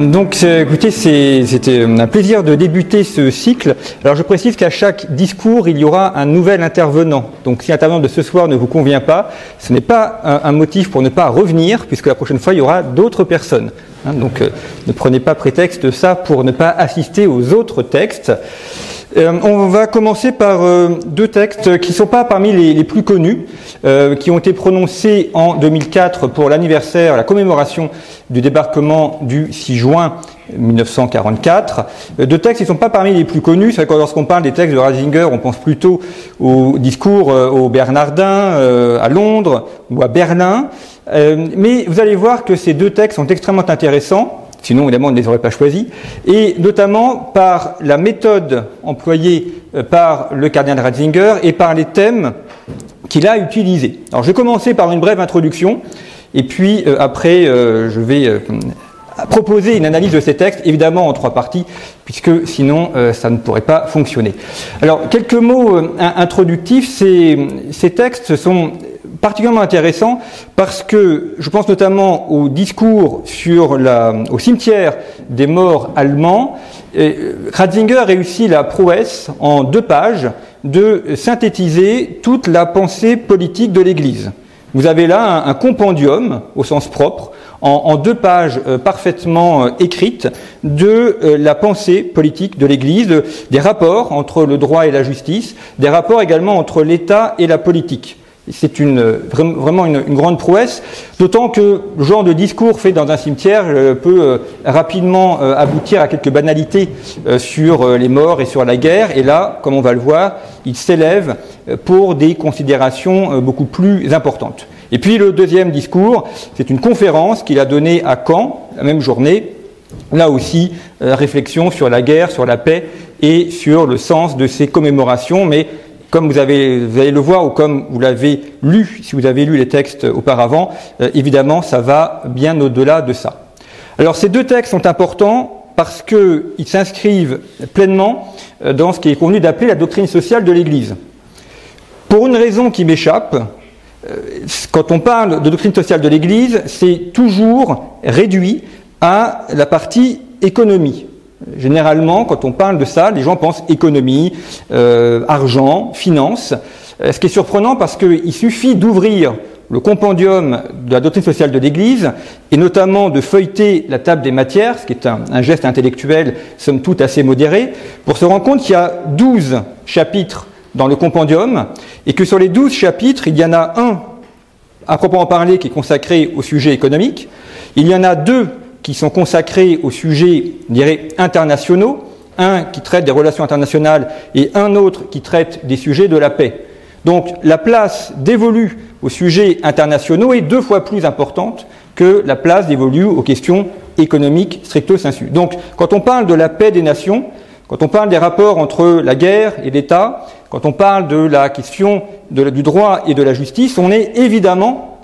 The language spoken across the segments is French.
Donc, euh, écoutez, c'était un plaisir de débuter ce cycle. Alors, je précise qu'à chaque discours, il y aura un nouvel intervenant. Donc, si l'intervenant de ce soir ne vous convient pas, ce n'est pas un, un motif pour ne pas revenir, puisque la prochaine fois, il y aura d'autres personnes. Hein, donc, euh, ne prenez pas prétexte de ça pour ne pas assister aux autres textes. Euh, on va commencer par euh, deux textes qui ne sont pas parmi les, plus connus, euh, qui ont été prononcés en 2004 pour l'anniversaire, la commémoration du débarquement du 6 juin 1944. Euh, Deux textes qui ne sont pas parmi les plus connus. C'est vrai que lorsqu'on parle des textes de Ratzinger, on pense plutôt au discours au Bernardin à Londres ou à Berlin. Mais vous allez voir que ces deux textes sont extrêmement intéressants. Sinon, évidemment, on ne les aurait pas choisis. Et notamment par la méthode employée euh, par le cardinal Ratzinger et par les thèmes qu'il a utilisés. Alors, je vais commencer par une brève introduction. Et puis, euh, après, euh, je vais proposer une analyse de ces textes, évidemment en trois parties, puisque sinon, ça ne pourrait pas fonctionner. Alors, quelques mots in- introductifs. Ces, ces textes sont particulièrement intéressant parce que je pense notamment au discours sur la, au cimetière des morts allemands. Et, euh, Ratzinger réussit la prouesse en deux pages de synthétiser toute la pensée politique de l'Église. Vous avez là un, compendium au sens propre en, deux pages euh, parfaitement euh, écrites de la pensée politique de l'Église, de- des rapports entre le droit et la justice, des rapports également entre l'État et la politique. C'est vraiment une, une grande prouesse, d'autant que le genre de discours fait dans un cimetière euh, peut euh, rapidement euh, aboutir à quelques banalités sur les morts et sur la guerre. Et là, comme on va le voir, il s'élève pour des considérations beaucoup plus importantes. Et puis le deuxième discours, c'est une conférence qu'il a donnée à Caen, la même journée, Là aussi, réflexion sur la guerre, sur la paix et sur le sens de ces commémorations, mais comme vous, avez, vous allez le voir ou comme vous l'avez lu, si vous avez lu les textes auparavant, euh, évidemment, ça va bien au-delà de ça. Alors ces deux textes sont importants parce qu'ils s'inscrivent pleinement euh, dans ce qui est convenu d'appeler la doctrine sociale de l'Église. Pour une raison qui m'échappe, euh, quand on parle de doctrine sociale de l'Église, c'est toujours réduit à la partie économie. Généralement, quand on parle de ça, les gens pensent économie, euh, argent, finance. Euh, Ce qui est surprenant parce qu'il suffit d'ouvrir le compendium de la doctrine sociale de l'Église et notamment de feuilleter la table des matières, ce qui est un, un geste intellectuel somme toute assez modéré, pour se rendre compte qu'il y a 12 chapitres dans le compendium et que sur les 12 chapitres, il y en a un à proprement parler qui est consacré au sujet économique, il y en a deux qui sont consacrés aux sujets, je dirais, internationaux, un qui traite des relations internationales et un autre qui traite des sujets de la paix. Donc la place dévolue aux sujets internationaux est deux fois plus importante que la place dévolue aux questions économiques stricto sensu. Donc quand on parle de la paix des nations, quand on parle des rapports entre la guerre et l'État, quand on parle de la question du droit et de la justice, on est évidemment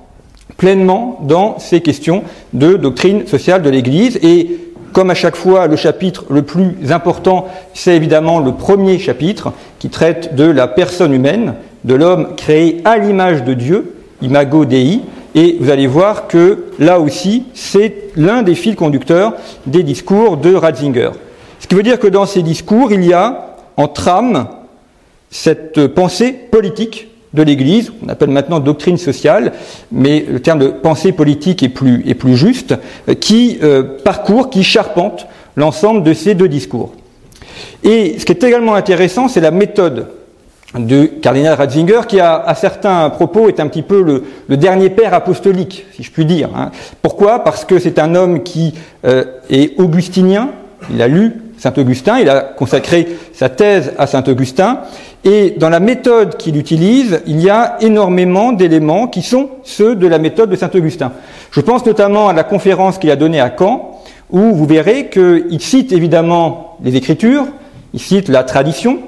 pleinement dans ces questions de doctrine sociale de l'Église. Et comme à chaque fois, le chapitre le plus important, c'est évidemment le premier chapitre qui traite de la personne humaine, de l'homme créé à l'image de Dieu, imago Dei. Et vous allez voir que là aussi, c'est l'un des fils conducteurs des discours de Ratzinger. Ce qui veut dire que dans ces discours, il y a en trame cette pensée politique de l'Église, qu'on appelle maintenant doctrine sociale, mais le terme de pensée politique est plus, est plus juste, euh, qui euh, parcourt, qui charpente l'ensemble de ces deux discours. Et ce qui est également intéressant, c'est la méthode du cardinal Ratzinger, qui a, à certains propos est un petit peu le, dernier père apostolique, si je puis dire. hein. Pourquoi? Parce que c'est un homme qui euh, est augustinien, il a lu Saint-Augustin. Il a consacré sa thèse à Saint-Augustin. Et dans la méthode qu'il utilise, il y a énormément d'éléments qui sont ceux de la méthode de Saint-Augustin. Je pense notamment à la conférence qu'il a donnée à Caen, où vous verrez qu'il cite évidemment les Écritures, il cite la tradition,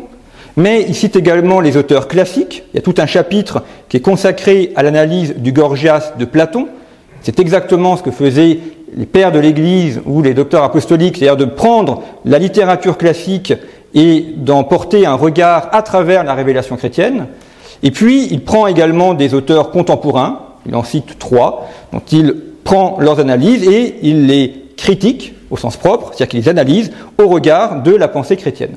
mais il cite également les auteurs classiques. Il y a tout un chapitre qui est consacré à l'analyse du Gorgias de Platon. C'est exactement ce que faisaient les pères de l'Église ou les docteurs apostoliques, c'est-à-dire de prendre la littérature classique et d'en porter un regard à travers la révélation chrétienne. Et puis, il prend également des auteurs contemporains, il en cite trois, dont il prend leurs analyses et il les critique au sens propre, c'est-à-dire qu'il les analyse au regard de la pensée chrétienne.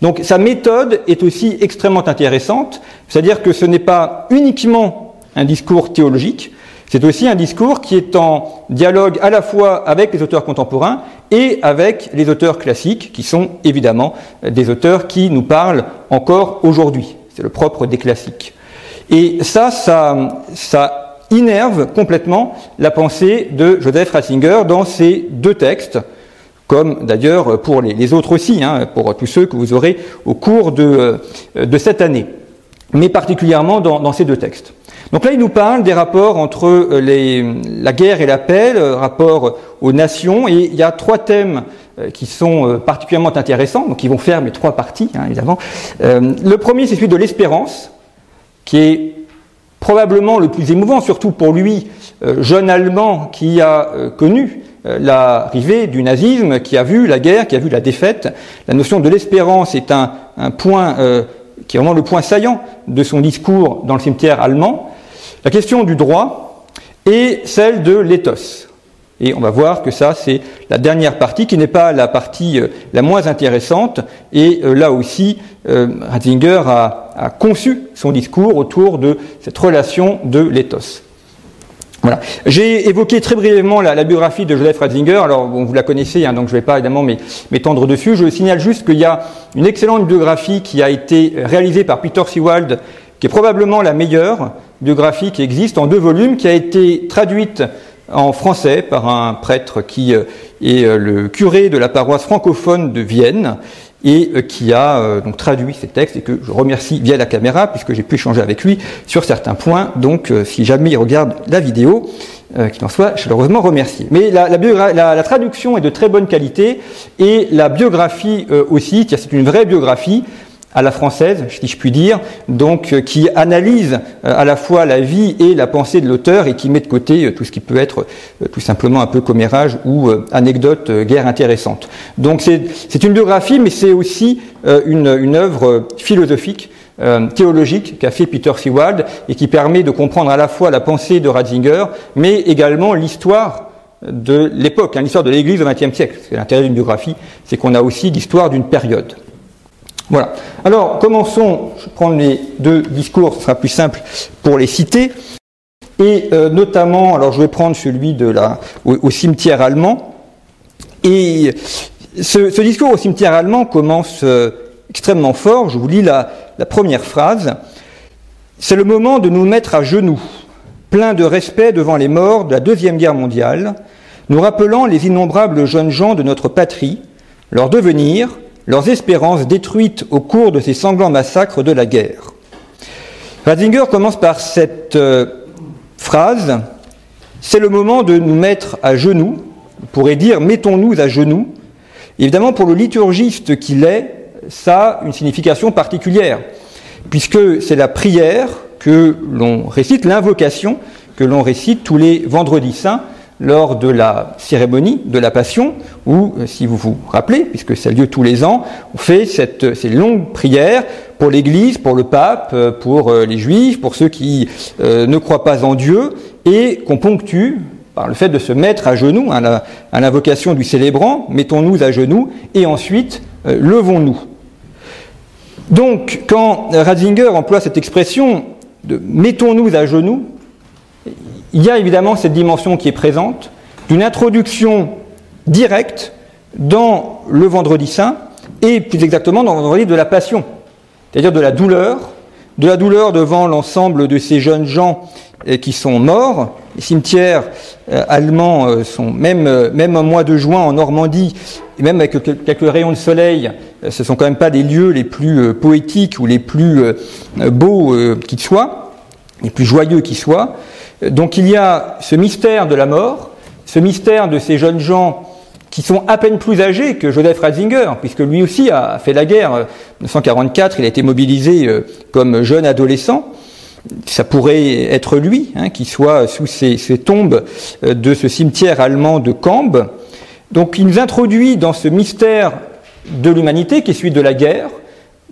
Donc sa méthode est aussi extrêmement intéressante, c'est-à-dire que ce n'est pas uniquement un discours théologique, c'est aussi un discours qui est en dialogue à la fois avec les auteurs contemporains et avec les auteurs classiques, qui sont évidemment des auteurs qui nous parlent encore aujourd'hui. C'est le propre des classiques. Et ça, ça, ça innerve complètement la pensée de Joseph Ratzinger dans ces deux textes, comme d'ailleurs pour les, autres aussi, hein, pour tous ceux que vous aurez au cours de, de cette année, mais particulièrement dans, ces deux textes. Donc là, il nous parle des rapports entre euh, la guerre et la paix, rapport aux nations, et il y a trois thèmes euh, qui sont euh, particulièrement intéressants, donc ils vont faire mes trois parties, hein, évidemment. le premier, c'est celui de l'espérance, qui est probablement le plus émouvant, surtout pour lui, jeune Allemand qui a connu l'arrivée du nazisme, qui a vu la guerre, qui a vu la défaite. La notion de l'espérance est un, point qui est vraiment le point saillant de son discours dans le cimetière allemand. La question du droit et celle de l'éthos. Et on va voir que ça, c'est la dernière partie, qui n'est pas la partie euh, la moins intéressante. Et là aussi, Ratzinger a, conçu son discours autour de cette relation de l'éthos. Voilà. J'ai évoqué très brièvement la, biographie de Joseph Ratzinger. Alors, vous la connaissez, hein, donc je ne vais pas évidemment m'étendre dessus. Je signale juste qu'il y a une excellente biographie qui a été réalisée par Peter Sewald, qui est probablement la meilleure biographie qui existe en deux volumes, qui a été traduite en français par un prêtre qui euh, est euh, le curé de la paroisse francophone de Vienne et euh, qui a donc traduit ces textes et que je remercie via la caméra puisque j'ai pu échanger avec lui sur certains points. Donc, si jamais il regarde la vidéo, qu'il en soit chaleureusement remercié. Mais la, traduction est de très bonne qualité et la biographie aussi, c'est une vraie biographie à la française, si je puis dire, donc euh, qui analyse euh, à la fois la vie et la pensée de l'auteur et qui met de côté euh, tout ce qui peut être tout simplement un peu commérage ou anecdote guerre intéressante. Donc c'est une biographie, mais c'est aussi une, une œuvre philosophique théologique qu'a fait Peter Seward et qui permet de comprendre à la fois la pensée de Ratzinger, mais également l'histoire de l'époque, hein, l'histoire de l'Église au XXe siècle. L'intérêt d'une biographie, c'est qu'on a aussi l'histoire d'une période. Voilà. Alors, commençons. Je vais prendre les deux discours, ce sera plus simple pour les citer. Et euh, notamment, alors je vais prendre celui de la, au, cimetière allemand. Et ce, discours au cimetière allemand commence euh, extrêmement fort. Je vous lis la, la première phrase. C'est le moment de nous mettre à genoux, plein de respect devant les morts de la Deuxième Guerre mondiale, nous rappelant les innombrables jeunes gens de notre patrie, leur devenir, leurs espérances détruites au cours de ces sanglants massacres de la guerre. Ratzinger commence par cette euh, phrase C'est le moment de nous mettre à genoux, on pourrait dire mettons-nous à genoux. Évidemment, pour le liturgiste qu'il est, ça a une signification particulière, puisque c'est la prière que l'on récite, l'invocation que l'on récite tous les vendredis saints lors de la cérémonie de la Passion, où, euh, si vous vous rappelez, puisque ça a lieu tous les ans, on fait cette, ces longues prières pour l'Église, pour le pape, euh, pour euh, les Juifs, pour ceux qui ne croient pas en Dieu, et qu'on ponctue par le fait de se mettre à genoux, à l'invocation du célébrant, mettons-nous à genoux, et ensuite levons-nous. Donc, quand Ratzinger emploie cette expression de mettons-nous à genoux, il y a évidemment cette dimension qui est présente d'une introduction directe dans le vendredi saint et plus exactement dans le vendredi de la passion, c'est-à-dire de la douleur, de la douleur devant l'ensemble de ces jeunes gens euh, qui sont morts. Les cimetières euh, allemands euh, sont, même, même un mois de juin en Normandie, et même avec quelques rayons de soleil, ce sont quand même pas des lieux les plus poétiques ou les plus beaux qui soient, les plus joyeux qui soient. Donc il y a ce mystère de la mort, ce mystère de ces jeunes gens qui sont à peine plus âgés que Joseph Ratzinger, puisque lui aussi a fait la guerre. En 1944, il a été mobilisé euh, comme jeune adolescent. Ça pourrait être lui hein, qui soit sous ces, tombes euh, de ce cimetière allemand de Cambre. Donc il nous introduit dans ce mystère de l'humanité qui est celui de la guerre,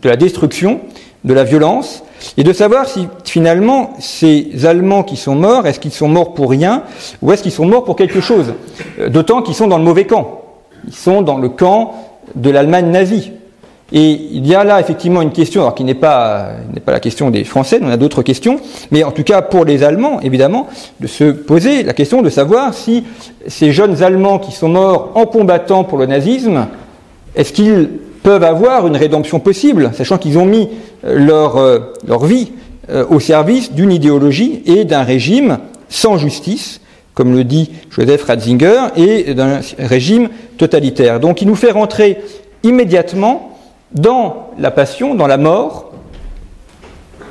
de la destruction, de la violence, et de savoir si finalement ces Allemands qui sont morts, est-ce qu'ils sont morts pour rien ou est-ce qu'ils sont morts pour quelque chose euh, D'autant qu'ils sont dans le mauvais camp. Ils sont dans le camp de l'Allemagne nazie. Et il y a là effectivement une question, alors qui n'est pas, n'est pas la question des Français, on a d'autres questions, mais en tout cas pour les Allemands, évidemment, de se poser la question de savoir si ces jeunes Allemands qui sont morts en combattant pour le nazisme, est-ce qu'ils peuvent avoir une rédemption possible, sachant qu'ils ont mis euh, leur, euh, leur vie euh, au service d'une idéologie et d'un régime sans justice, comme le dit Joseph Ratzinger, et d'un régime totalitaire. Donc il nous fait rentrer immédiatement dans la passion, dans la mort,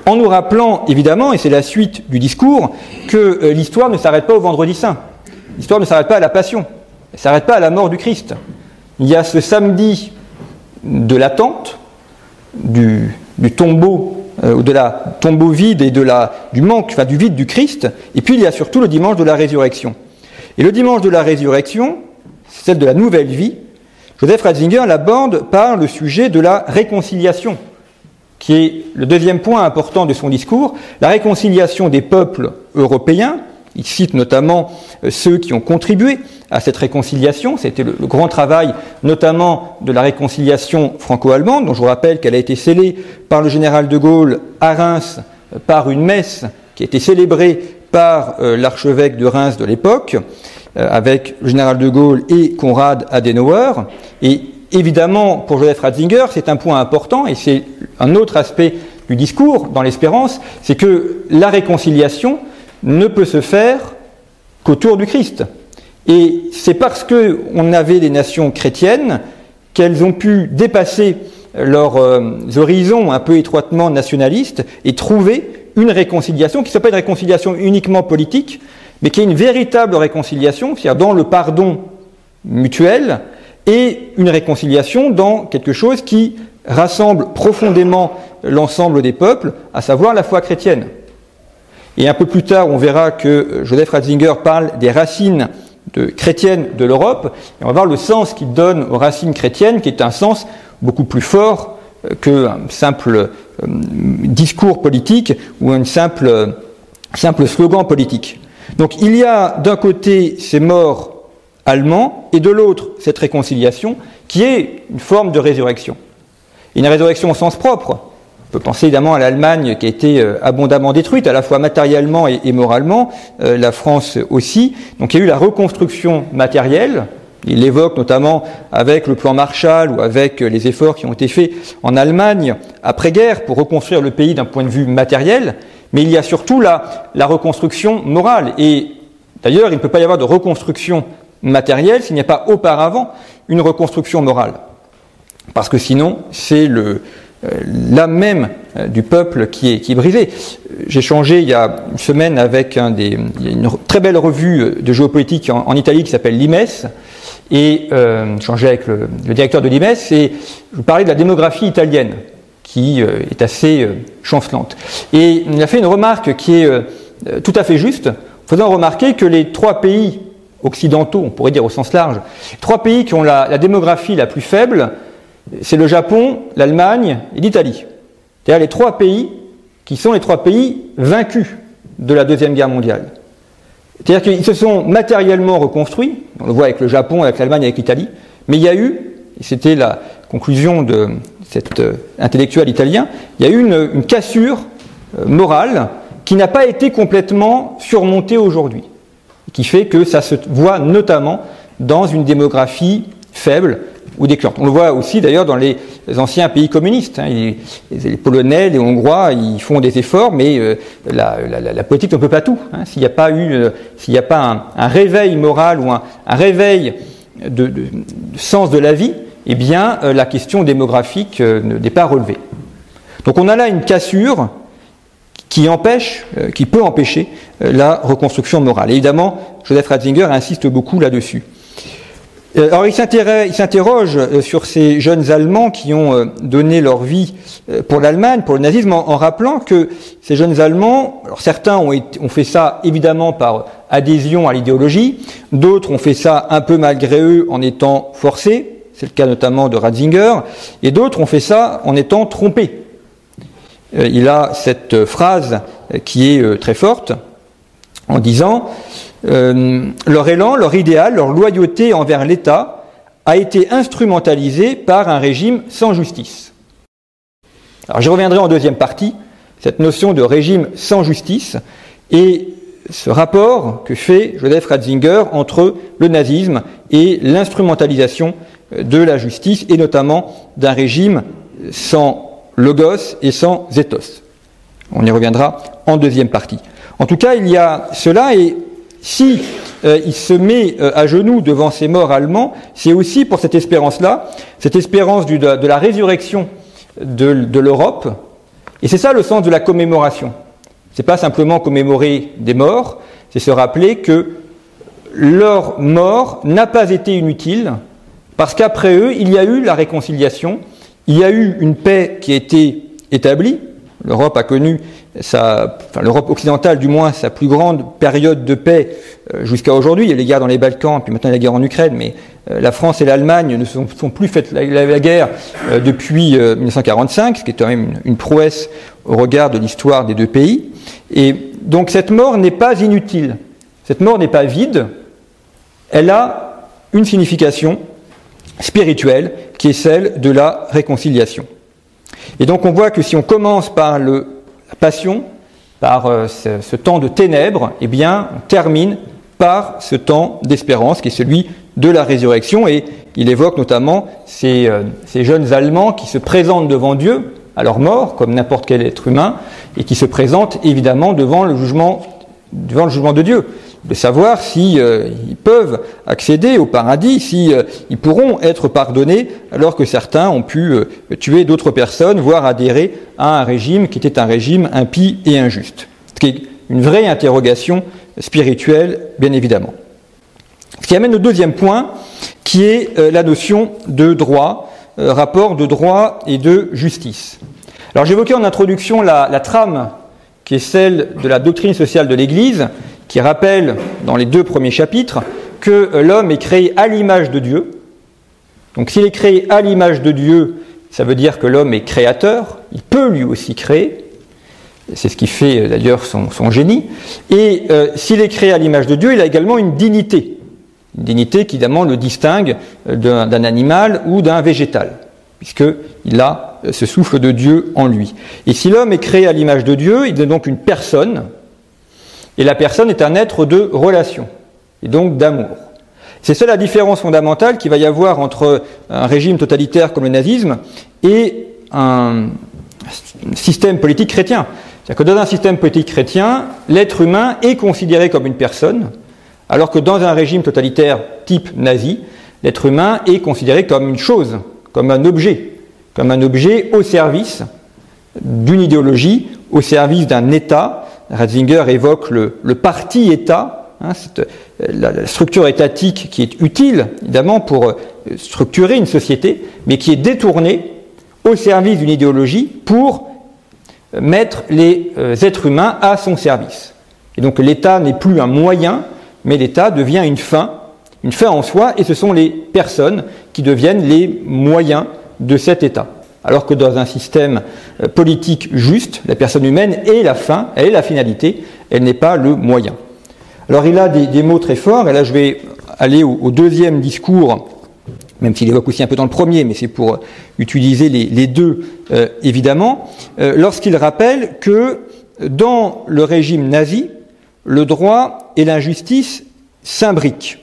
en nous rappelant évidemment, et c'est la suite du discours, que l'histoire ne s'arrête pas au vendredi saint. L'histoire ne s'arrête pas à la passion, elle ne s'arrête pas à la mort du Christ. Il y a ce samedi de l'attente, du, tombeau, euh, de la tombeau vide et de la, du manque, enfin du vide du Christ, et puis il y a surtout le dimanche de la résurrection. Et le dimanche de la résurrection, celle de la nouvelle vie, Joseph Ratzinger l'aborde par le sujet de la réconciliation, qui est le deuxième point important de son discours, la réconciliation des peuples européens, il cite notamment euh, ceux qui ont contribué à cette réconciliation. C'était le, grand travail notamment de la réconciliation franco-allemande, dont je vous rappelle qu'elle a été scellée par le général de Gaulle à Reims euh, par une messe qui a été célébrée par euh, l'archevêque de Reims de l'époque, avec le général de Gaulle et Konrad Adenauer. Et évidemment, pour Joseph Ratzinger, c'est un point important, et c'est un autre aspect du discours dans l'espérance, c'est que la réconciliation, ne peut se faire qu'autour du Christ. Et c'est parce qu'on avait des nations chrétiennes qu'elles ont pu dépasser leurs euh, horizons un peu étroitement nationalistes et trouver une réconciliation qui ne soit pas une réconciliation uniquement politique, mais qui est une véritable réconciliation, c'est-à-dire dans le pardon mutuel et une réconciliation dans quelque chose qui rassemble profondément l'ensemble des peuples, à savoir la foi chrétienne. Et un peu plus tard, on verra que Joseph Ratzinger parle des racines chrétiennes de l'Europe. Et on va voir le sens qu'il donne aux racines chrétiennes, qui est un sens beaucoup plus fort euh, qu'un simple euh, discours politique ou un simple, euh, simple slogan politique. Donc il y a d'un côté ces morts allemands et de l'autre cette réconciliation qui est une forme de résurrection. Une résurrection au sens propre, on peut penser évidemment à l'Allemagne qui a été euh, abondamment détruite, à la fois matériellement et, moralement, euh, la France aussi. Donc il y a eu la reconstruction matérielle. Il l'évoque notamment avec le plan Marshall ou avec les efforts qui ont été faits en Allemagne après-guerre pour reconstruire le pays d'un point de vue matériel. Mais il y a surtout la, la reconstruction morale. Et d'ailleurs, il ne peut pas y avoir de reconstruction matérielle s'il n'y a pas auparavant une reconstruction morale. Parce que sinon, c'est le, euh, l'âme même euh, du peuple qui est, qui brisée. J'ai changé il y a une semaine avec un des, une très belle revue euh, de géopolitique en, Italie qui s'appelle l'IMES, et euh, changé avec le, directeur de l'IMES, et je vous parlais de la démographie italienne, qui est assez chancelante. Et il a fait une remarque qui est tout à fait juste, faisant remarquer que les trois pays occidentaux, on pourrait dire au sens large, trois pays qui ont la démographie la plus faible, c'est le Japon, l'Allemagne et l'Italie. C'est-à-dire les trois pays qui sont les trois pays vaincus de la Deuxième Guerre mondiale. C'est-à-dire qu'ils se sont matériellement reconstruits, on le voit avec le Japon, avec l'Allemagne, avec l'Italie, mais il y a eu, et c'était la conclusion de cet euh, intellectuel italien, il y a eu une, cassure euh, morale qui n'a pas été complètement surmontée aujourd'hui, qui fait que ça se voit notamment dans une démographie faible, On le voit aussi d'ailleurs dans les anciens pays communistes. Hein. Les, Polonais, les Hongrois, ils font des efforts, mais euh, la, politique ne peut pas tout. Hein. S'il n'y a pas eu, euh, s'il a pas un, réveil moral ou un, réveil de, sens de la vie, eh bien, la question démographique n'est pas relevée. Donc on a là une cassure qui empêche, qui peut empêcher la reconstruction morale. évidemment, Joseph Ratzinger insiste beaucoup là-dessus. Euh, alors il s'interroge euh, sur ces jeunes Allemands qui ont euh, donné leur vie pour l'Allemagne, pour le nazisme, en, rappelant que ces jeunes Allemands, certains ont fait ça évidemment par adhésion à l'idéologie, d'autres ont fait ça un peu malgré eux en étant forcés, c'est le cas notamment de Ratzinger, et d'autres ont fait ça en étant trompés. Il a cette phrase qui est très forte en disant euh, leur élan, leur idéal, leur loyauté envers l'État a été instrumentalisé par un régime sans justice. Alors je reviendrai en deuxième partie, cette notion de régime sans justice et ce rapport que fait Joseph Ratzinger entre le nazisme et l'instrumentalisation de la justice et notamment d'un régime sans logos et sans ethos. On y reviendra en deuxième partie. En tout cas, il y a cela et si euh, il se met euh, à genoux devant ces morts allemands, c'est aussi pour cette espérance-là, cette espérance de, la résurrection de, l'Europe. Et c'est ça le sens de la commémoration. C'est pas simplement commémorer des morts, c'est se rappeler que leur mort n'a pas été inutile, parce qu'après eux, il y a eu la réconciliation, il y a eu une paix qui a été établie. L'Europe a connu l'Europe occidentale du moins, sa plus grande période de paix euh, jusqu'à aujourd'hui. Il y a les guerres dans les Balkans, puis maintenant il y a la guerre en Ukraine, mais euh, la France et l'Allemagne ne sont, sont, plus faites la, guerre euh, depuis 1945, ce qui est quand même une prouesse au regard de l'histoire des deux pays. Et donc cette mort n'est pas inutile, cette mort n'est pas vide, elle a une signification spirituelle qui est celle de la réconciliation. Et donc on voit que si on commence par le passion, par euh, ce, temps de ténèbres, eh bien, on termine par ce temps d'espérance qui est celui de la résurrection. Et il évoque notamment ces, euh, ces, jeunes Allemands qui se présentent devant Dieu à leur mort, comme n'importe quel être humain, et qui se présentent évidemment devant le jugement de Dieu de savoir si euh, peuvent accéder au paradis, si euh, pourront être pardonnés, alors que certains ont pu euh, tuer d'autres personnes, voire adhérer à un régime qui était un régime impie et injuste. Ce qui est une vraie interrogation spirituelle, bien évidemment. Ce qui amène au deuxième point, qui est la notion de droit, rapport de droit et de justice. Alors j'évoquais en introduction la trame qui est celle de la doctrine sociale de l'Église, qui rappelle dans les deux premiers chapitres que euh, l'homme est créé à l'image de Dieu. Donc s'il est créé à l'image de Dieu, ça veut dire que l'homme est créateur, il peut lui aussi créer, c'est ce qui fait euh, d'ailleurs son, génie, et euh, s'il est créé à l'image de Dieu, il a également une dignité, une dignité qui évidemment le distingue d'un animal ou d'un végétal, puisqu'il a ce souffle de Dieu en lui. Et si l'homme est créé à l'image de Dieu, il est donc une personne, et la personne est un être de relation, et donc d'amour. C'est ça la différence fondamentale qu'il va y avoir entre un régime totalitaire comme le nazisme et un système politique chrétien. C'est-à-dire que dans un système politique chrétien, l'être humain est considéré comme une personne, alors que dans un régime totalitaire type nazi, l'être humain est considéré comme une chose, comme un objet, comme un objet au service d'une idéologie, au service d'un État, Ratzinger évoque le, parti-État, hein, la, structure étatique qui est utile, évidemment, pour euh, structurer une société, mais qui est détournée au service d'une idéologie pour mettre les euh, êtres humains à son service. Et donc l'État n'est plus un moyen, mais l'État devient une fin, une fin en soi, et ce sont les personnes qui deviennent les moyens de cet État. Alors que dans un système euh, politique juste, la personne humaine est la fin, elle est la finalité, elle n'est pas le moyen. Alors il a des, mots très forts, et là je vais aller au, deuxième discours, même s'il évoque aussi un peu dans le premier, mais c'est pour utiliser les, deux euh, évidemment, euh, lorsqu'il rappelle que dans le régime nazi, le droit et l'injustice s'imbriquent.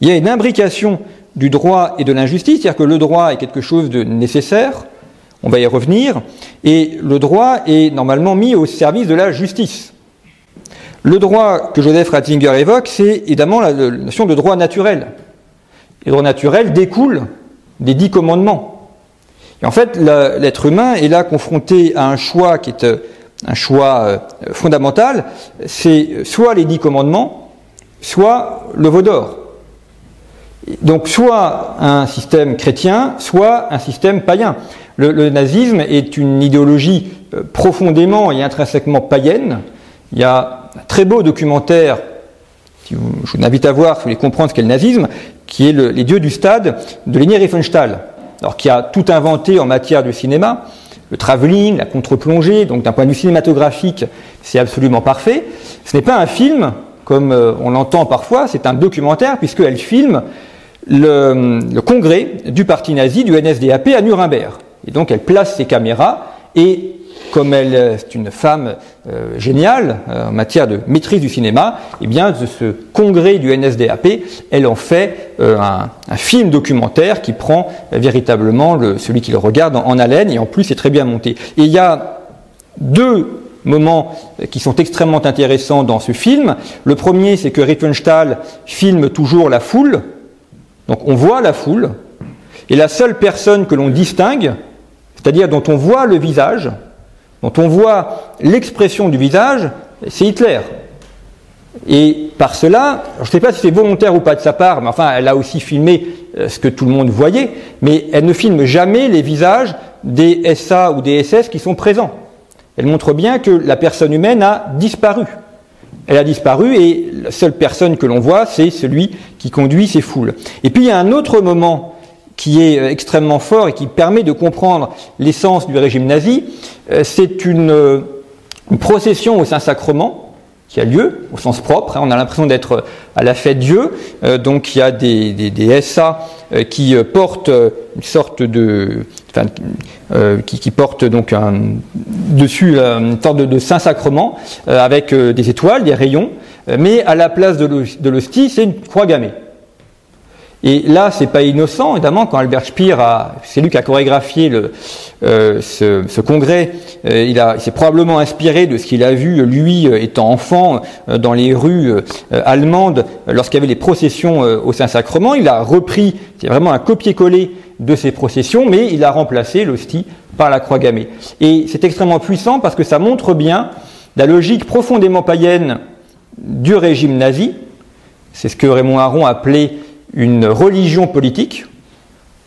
Il y a une imbrication du droit et de l'injustice, c'est-à-dire que le droit est quelque chose de nécessaire, on va y revenir, et le droit est normalement mis au service de la justice. Le droit que Joseph Ratzinger évoque, c'est évidemment la, notion de droit naturel, le droit naturel découlent des dix commandements. Et en fait, l'être humain est là confronté à un choix qui est un choix fondamental, c'est soit les dix commandements, soit le veau d'or. Donc soit un système chrétien, soit un système païen. Le, nazisme est une idéologie euh, profondément et intrinsèquement païenne. Il y a un très beau documentaire, je vous invite à voir si vous voulez comprendre ce qu'est le nazisme, qui est Les dieux du stade de Leni Riefenstahl, alors qui a tout inventé en matière de cinéma, le travelling, la contre-plongée, donc d'un point de vue cinématographique, c'est absolument parfait. Ce n'est pas un film, comme euh, on l'entend parfois, c'est un documentaire, puisqu'elle filme le, congrès du parti nazi du NSDAP à Nuremberg. Et donc elle place ses caméras et comme elle est une femme euh, géniale euh, en matière de maîtrise du cinéma, eh bien de ce congrès du NSDAP, elle en fait euh, un, film documentaire qui prend véritablement le, celui qui le regarde en, haleine et en plus c'est très bien monté. Et il y a deux moments qui sont extrêmement intéressants dans ce film. Le premier, c'est que Riefenstahl filme toujours la foule, donc on voit la foule, et la seule personne que l'on distingue, c'est-à-dire dont on voit le visage, dont on voit l'expression du visage, c'est Hitler. Et par cela, je ne sais pas si c'est volontaire ou pas de sa part, mais enfin, elle a aussi filmé euh, ce que tout le monde voyait, mais elle ne filme jamais les visages des SA ou des SS qui sont présents. Elle montre bien que la personne humaine a disparu. Elle a disparu et la seule personne que l'on voit, c'est celui qui conduit ces foules. Et puis il y a un autre moment qui est euh, extrêmement fort et qui permet de comprendre l'essence du régime nazi, euh, c'est une, procession au Saint-Sacrement qui a lieu au sens propre. Hein. on a l'impression d'être à la fête Dieu. Euh, donc il y a des, SA qui portent une sorte de, enfin, qui, donc un, dessus une sorte de, Saint-Sacrement avec des étoiles, des rayons. mais à la place de l'hostie, c'est une croix gammée. Et là, c'est pas innocent, évidemment, quand Albert Speer a, c'est lui qui a chorégraphié le, euh, ce, ce, congrès, euh, il, a, il s'est probablement inspiré de ce qu'il a vu, lui, euh, étant enfant, euh, dans les rues allemandes, lorsqu'il y avait les processions au Saint-Sacrement. Il a repris, c'est vraiment un copier-coller de ces processions, mais il a remplacé l'hostie par la croix gammée. Et c'est extrêmement puissant parce que ça montre bien la logique profondément païenne du régime nazi. C'est ce que Raymond Aron appelait une religion politique.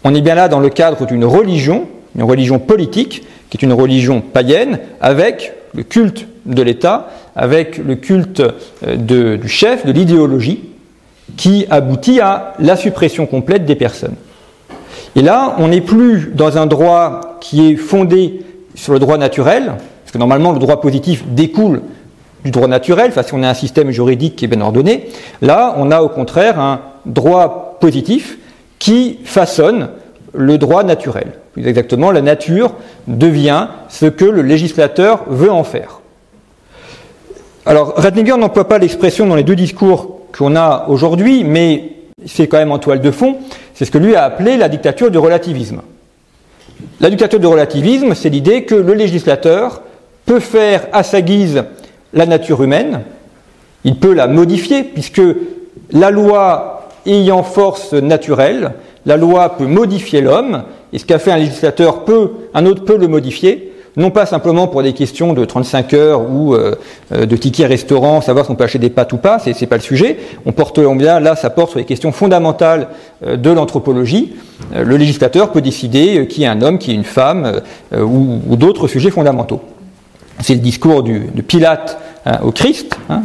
On est bien là dans le cadre d'une religion, une religion politique, qui est une religion païenne, avec le culte de l'État, avec le culte euh, du chef, de l'idéologie, qui aboutit à la suppression complète des personnes. Et là, on n'est plus dans un droit qui est fondé sur le droit naturel, parce que normalement le droit positif découle du droit naturel, enfin si on a un système juridique qui est bien ordonné, là on a au contraire un droit positif qui façonne le droit naturel. Plus exactement, la nature devient ce que le législateur veut en faire. Alors, Ratzinger n'emploie pas l'expression dans les deux discours qu'on a aujourd'hui, mais c'est quand même en toile de fond, c'est ce que lui a appelé la dictature du relativisme. La dictature du relativisme, c'est l'idée que le législateur peut faire à sa guise la nature humaine, il peut la modifier, puisque la loi ayant force naturelle, la loi peut modifier l'homme, et ce qu'a fait un législateur peut, un autre peut le modifier, non pas simplement pour des questions de 35 heures ou euh, euh, de tickets restaurant, savoir si on peut acheter des pâtes ou pas, c'est, n'est pas le sujet. On porte bien, là, ça porte sur les questions fondamentales euh, de l'anthropologie. le législateur peut décider qui est un homme, qui est une femme, ou, d'autres sujets fondamentaux. C'est le discours de Pilate hein, au Christ, hein,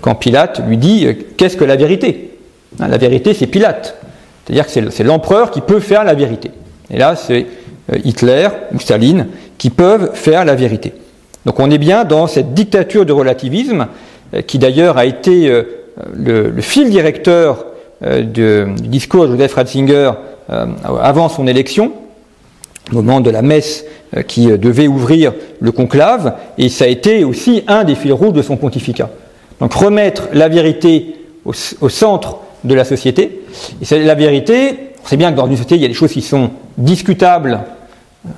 quand Pilate lui dit qu'est-ce que la vérité? La vérité, c'est Pilate. C'est-à-dire que c'est l'empereur qui peut faire la vérité. Et là, c'est euh, Hitler ou Staline qui peuvent faire la vérité. Donc on est bien dans cette dictature de relativisme, euh, qui d'ailleurs a été euh, le, fil directeur du discours de Joseph Ratzinger avant son élection, au moment de la messe qui devait ouvrir le conclave, et ça a été aussi un des fils rouges de son pontificat. Donc remettre la vérité au centre de la société. Et c'est la vérité. C'est bien que dans une société, il y a des choses qui sont discutables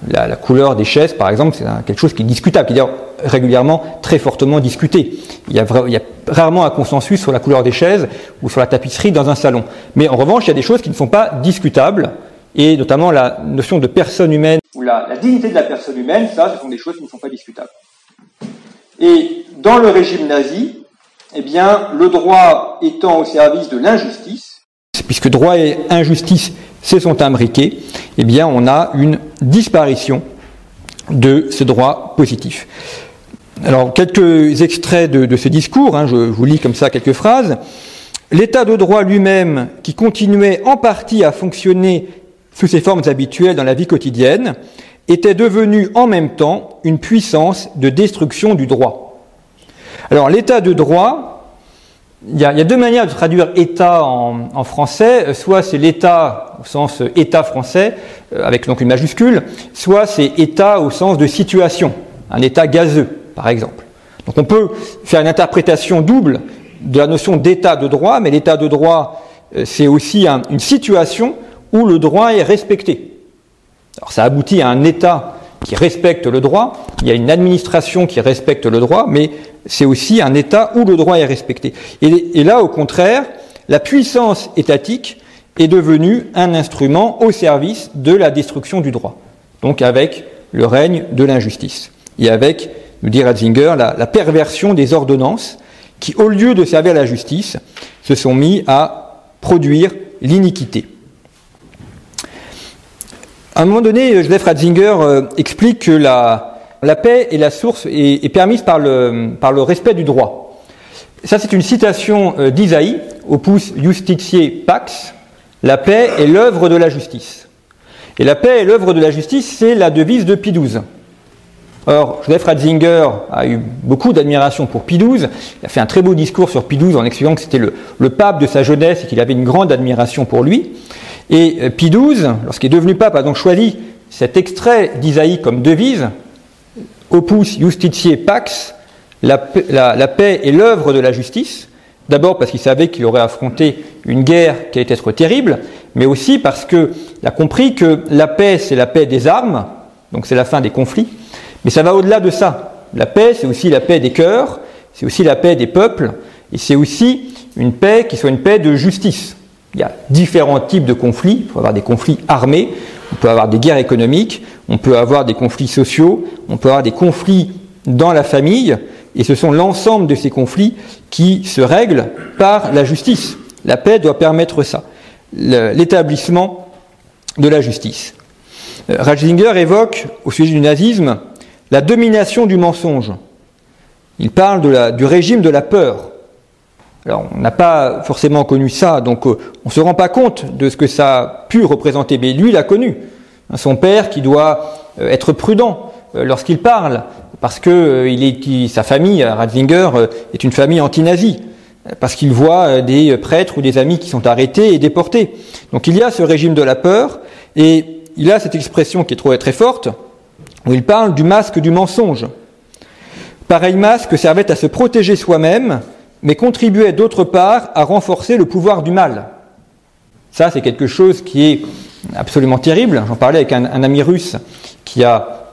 La, couleur des chaises, par exemple, c'est quelque chose qui est discutable, qui est d'ailleurs régulièrement très fortement discuté. Il y, a, il y, a, rarement un consensus sur la couleur des chaises ou sur la tapisserie dans un salon. Mais en revanche, il y a des choses qui ne sont pas discutables, et notamment la notion de personne humaine ou la, la dignité de la personne humaine, ça, ce sont des choses qui ne sont pas discutables. Et dans le régime nazi, eh bien, le droit étant au service de l'injustice, puisque droit et injustice se sont imbriqués, eh bien, on a une disparition de ce droit positif. Alors, quelques extraits de, ce discours, hein, je vous lis comme ça quelques phrases. L'état de droit lui-même, qui continuait en partie à fonctionner sous ses formes habituelles dans la vie quotidienne, était devenu en même temps une puissance de destruction du droit. Alors l'état de droit, il y, a, deux manières de traduire état en, français. Soit c'est l'état au sens état français, avec donc une majuscule, soit c'est état au sens de situation, un état gazeux, par exemple. Donc on peut faire une interprétation double de la notion d'état de droit, mais l'état de droit, c'est aussi un, une situation où le droit est respecté. Alors ça aboutit à un État qui respecte le droit, il y a une administration qui respecte le droit, mais c'est aussi un État où le droit est respecté. Et, là, au contraire, la puissance étatique est devenue un instrument au service de la destruction du droit, donc avec le règne de l'injustice, et avec, nous dit Ratzinger, la, la perversion des ordonnances qui, au lieu de servir la justice, se sont mis à produire l'iniquité. À un moment donné, Joseph Ratzinger euh, explique que la, la, paix est la source est, est permise par le, respect du droit. Ça, c'est une citation euh, d'Isaïe, Opus Justitiae Pax. La paix est l'œuvre de la justice. Et la paix est l'œuvre de la justice, c'est la devise de Pie XII. Or, Joseph Ratzinger a eu beaucoup d'admiration pour Pie XII. Il a fait un très beau discours sur Pie XII en expliquant que c'était le, pape de sa jeunesse et qu'il avait une grande admiration pour lui. Et Pie XII, lorsqu'il est devenu pape, a donc choisi cet extrait d'Isaïe comme devise, Opus Justitiae Pax, la, la, paix est l'œuvre de la justice, d'abord parce qu'il savait qu'il aurait affronté une guerre qui allait être terrible, mais aussi parce qu'il a compris que la paix, c'est la paix des armes, donc c'est la fin des conflits, mais ça va au-delà de ça. La paix, c'est aussi la paix des cœurs, c'est aussi la paix des peuples, et c'est aussi une paix qui soit une paix de justice. Il y a différents types de conflits. Il peut avoir des conflits armés, on peut avoir des guerres économiques, on peut avoir des conflits sociaux, on peut avoir des conflits dans la famille, et ce sont l'ensemble de ces conflits qui se règlent par la justice. La paix doit permettre ça, l'établissement de la justice. Ratzinger évoque au sujet du nazisme la domination du mensonge. Il parle du régime de la peur. Alors, on n'a pas forcément connu ça, donc euh, on ne se rend pas compte de ce que ça a pu représenter, mais lui l'a connu. Son père qui doit euh, être prudent euh, lorsqu'il parle, parce que il est, sa famille, Ratzinger, est une famille anti-nazie, parce qu'il voit des prêtres ou des amis qui sont arrêtés et déportés. Donc il y a ce régime de la peur, et il a cette expression qui est trop, très forte, où il parle du masque du mensonge. Pareil masque servait à se protéger soi-même, mais contribuait d'autre part à renforcer le pouvoir du mal. Ça, c'est quelque chose qui est absolument terrible. J'en parlais avec un, ami russe qui a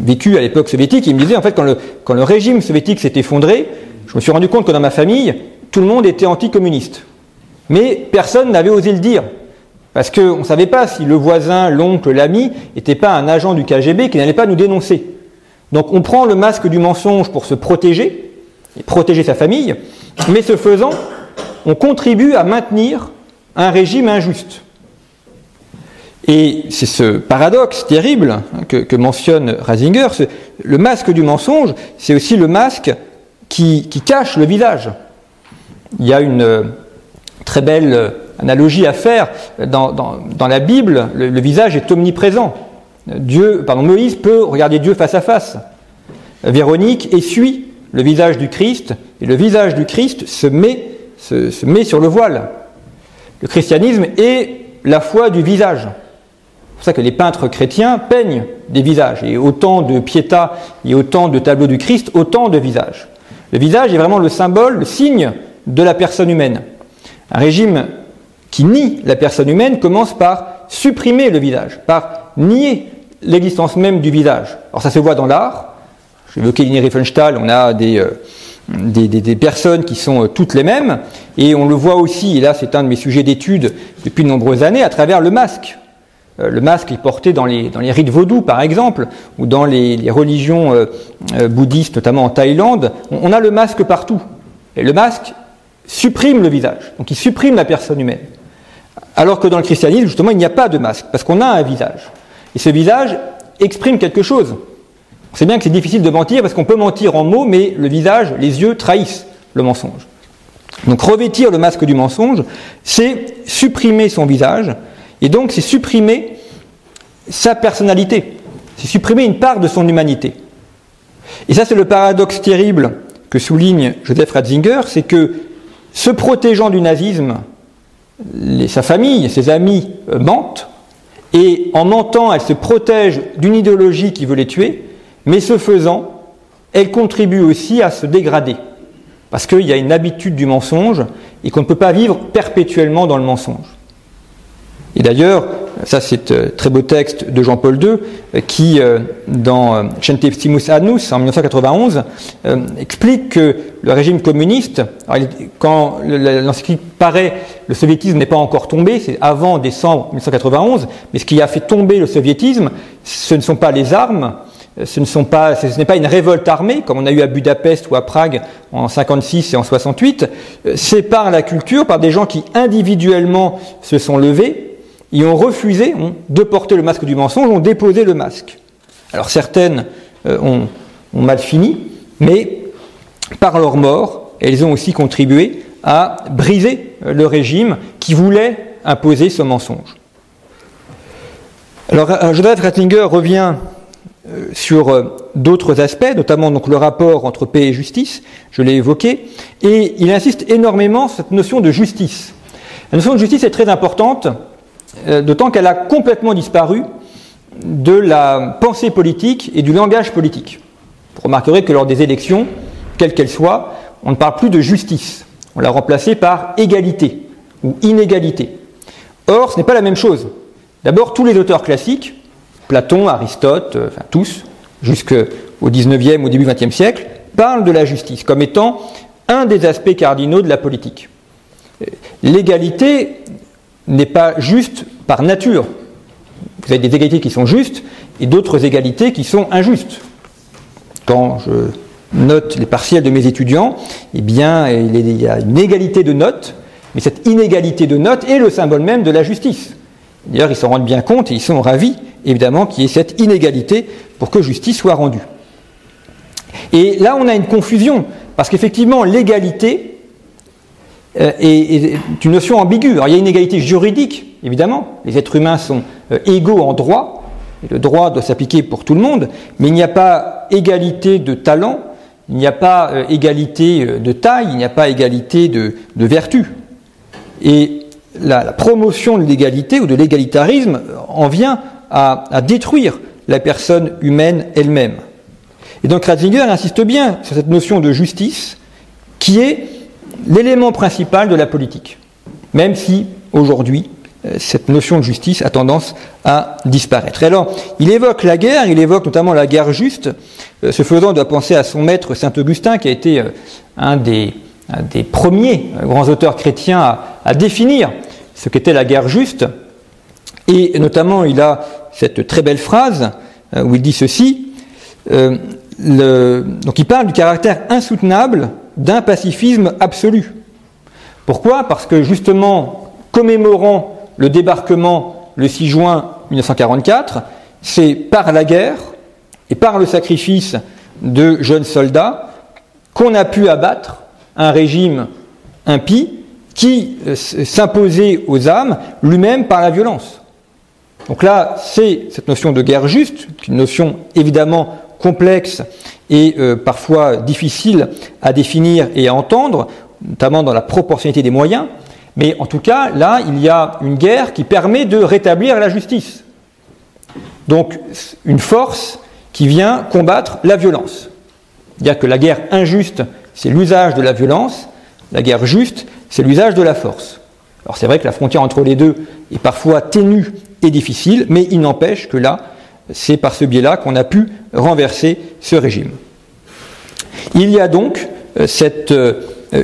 vécu à l'époque soviétique. Il me disait, en fait, quand le, quand le régime soviétique s'est effondré, je me suis rendu compte que dans ma famille, tout le monde était anticommuniste. Mais personne n'avait osé le dire. Parce qu'on ne savait pas si le voisin, l'oncle, l'ami n'était pas un agent du KGB qui n'allait pas nous dénoncer. Donc on prend le masque du mensonge pour se protéger, et protéger sa famille, mais ce faisant, on contribue à maintenir un régime injuste. Et c'est ce paradoxe terrible que, que mentionne Rasinger, le masque du mensonge, c'est aussi le masque qui, cache le visage. Il y a une euh, très belle euh, analogie à faire. Dans, la Bible, le, visage est omniprésent. Dieu, pardon, Moïse peut regarder Dieu face à face. Véronique essuie le visage du Christ, et le visage du Christ se met sur le voile. Le christianisme est la foi du visage. C'est pour ça que les peintres chrétiens peignent des visages. Et autant de piétas et autant de tableaux du Christ, autant de visages. Le visage est vraiment le symbole, le signe de la personne humaine. Un régime qui nie la personne humaine commence par supprimer le visage, par nier l'existence même du visage. Alors ça se voit dans l'art. Évoqué Lini Riefenstahl, on a des, euh, personnes qui sont euh, toutes les mêmes, et on le voit aussi, et là c'est un de mes sujets d'étude depuis de nombreuses années, à travers le masque. Euh, le masque est porté dans les, rites vaudous, par exemple, ou dans les, les religions euh, euh, bouddhistes, notamment en Thaïlande. On, on, a le masque partout. Et le masque supprime le visage, donc il supprime la personne humaine. Alors que dans le christianisme, justement, il n'y a pas de masque, parce qu'on a un visage. Et ce visage exprime quelque chose. On sait bien que c'est difficile de mentir, parce qu'on peut mentir en mots, mais le visage, les yeux trahissent le mensonge. Donc revêtir le masque du mensonge, c'est supprimer son visage, et donc, c'est supprimer sa personnalité, c'est supprimer une part de son humanité. Et ça, c'est le paradoxe terrible que souligne Joseph Ratzinger, c'est que se protégeant du nazisme, sa famille, ses amis euh, mentent, et en mentant, elle se protège d'une idéologie qui veut les tuer, mais ce faisant, elle contribue aussi à se dégrader. Parce qu'il y a une habitude du mensonge et qu'on ne peut pas vivre perpétuellement dans le mensonge. Et d'ailleurs, ça c'est un euh, très beau texte de Jean-Paul II, euh, qui, euh, dans Centesimus Annus, en 1991, explique que le régime communiste, quand l'encyclique paraît, le soviétisme n'est pas encore tombé, c'est avant décembre 1991, mais ce qui a fait tomber le soviétisme, ce ne sont pas les armes, ce, ne sont pas, ce n'est pas une révolte armée, comme on a eu à Budapest ou à Prague en 56 et en 68, c'est par la culture, par des gens qui individuellement se sont levés, et ont refusé de porter le masque du mensonge, ont déposé le masque. Alors certaines euh, ont, mal fini, mais par leur mort, elles ont aussi contribué à briser euh, le régime qui voulait imposer ce mensonge. Alors euh, Joseph Ratzinger revient sur d'autres aspects, notamment donc le rapport entre paix et justice, je l'ai évoqué, et il insiste énormément sur cette notion de justice. La notion de justice est très importante d'autant qu'elle a complètement disparu de la pensée politique et du langage politique. Vous remarquerez que lors des élections, quelles qu'elles soient, on ne parle plus de justice. On l'a remplacé par égalité ou inégalité. Or, ce n'est pas la même chose. D'abord, tous les auteurs classiques, Platon, Aristote, euh, enfin tous, jusqu'au 19e, au début du 20e siècle, parlent de la justice comme étant un des aspects cardinaux de la politique. L'égalité n'est pas juste par nature. Vous avez des égalités qui sont justes et d'autres égalités qui sont injustes. Quand je note les partiels de mes étudiants, eh bien, il y a une égalité de notes, mais cette inégalité de notes est le symbole même de la justice. D'ailleurs, ils s'en rendent bien compte et ils sont ravis, évidemment, qu'il y ait cette inégalité pour que justice soit rendue. Et là, on a une confusion, parce qu'effectivement, l'égalité, est, une notion ambiguë. Alors il y a une égalité juridique, évidemment, les êtres humains sont euh, égaux en droit, et le droit doit s'appliquer pour tout le monde, mais il n'y a pas égalité de talent, il n'y a pas euh, égalité de taille, il n'y a pas égalité de, vertu. Et la, promotion de l'égalité ou de l'égalitarisme en vient à, à, détruire la personne humaine elle-même. Et donc Ratzinger insiste bien sur cette notion de justice qui est l'élément principal de la politique, même si aujourd'hui euh, cette notion de justice a tendance à disparaître. alors, il évoque la guerre, il évoque notamment la guerre juste. Euh, ce faisant, doit penser à son maître Saint Augustin, qui a été euh, un des, premiers grands auteurs chrétiens à, définir ce qu'était la guerre juste. Et notamment, il a cette très belle phrase où il dit ceci. Donc, il parle du caractère insoutenable d'un pacifisme absolu. Pourquoi? Parce que justement, commémorant le débarquement le 6 juin 1944, c'est par la guerre et par le sacrifice de jeunes soldats qu'on a pu abattre un régime impie qui euh, s'imposait aux âmes lui-même par la violence. Donc là, c'est cette notion de guerre juste, une notion évidemment complexe et euh, parfois difficile à définir et à entendre, notamment dans la proportionnalité des moyens, mais en tout cas, là, il y a une guerre qui permet de rétablir la justice. Donc, une force qui vient combattre la violence. C'est-à-dire que la guerre injuste, c'est l'usage de la violence, la guerre juste, c'est l'usage de la force. Alors c'est vrai que la frontière entre les deux est parfois ténue et difficile, mais il n'empêche que là, c'est par ce biais-là qu'on a pu renverser ce régime. Il y a donc cet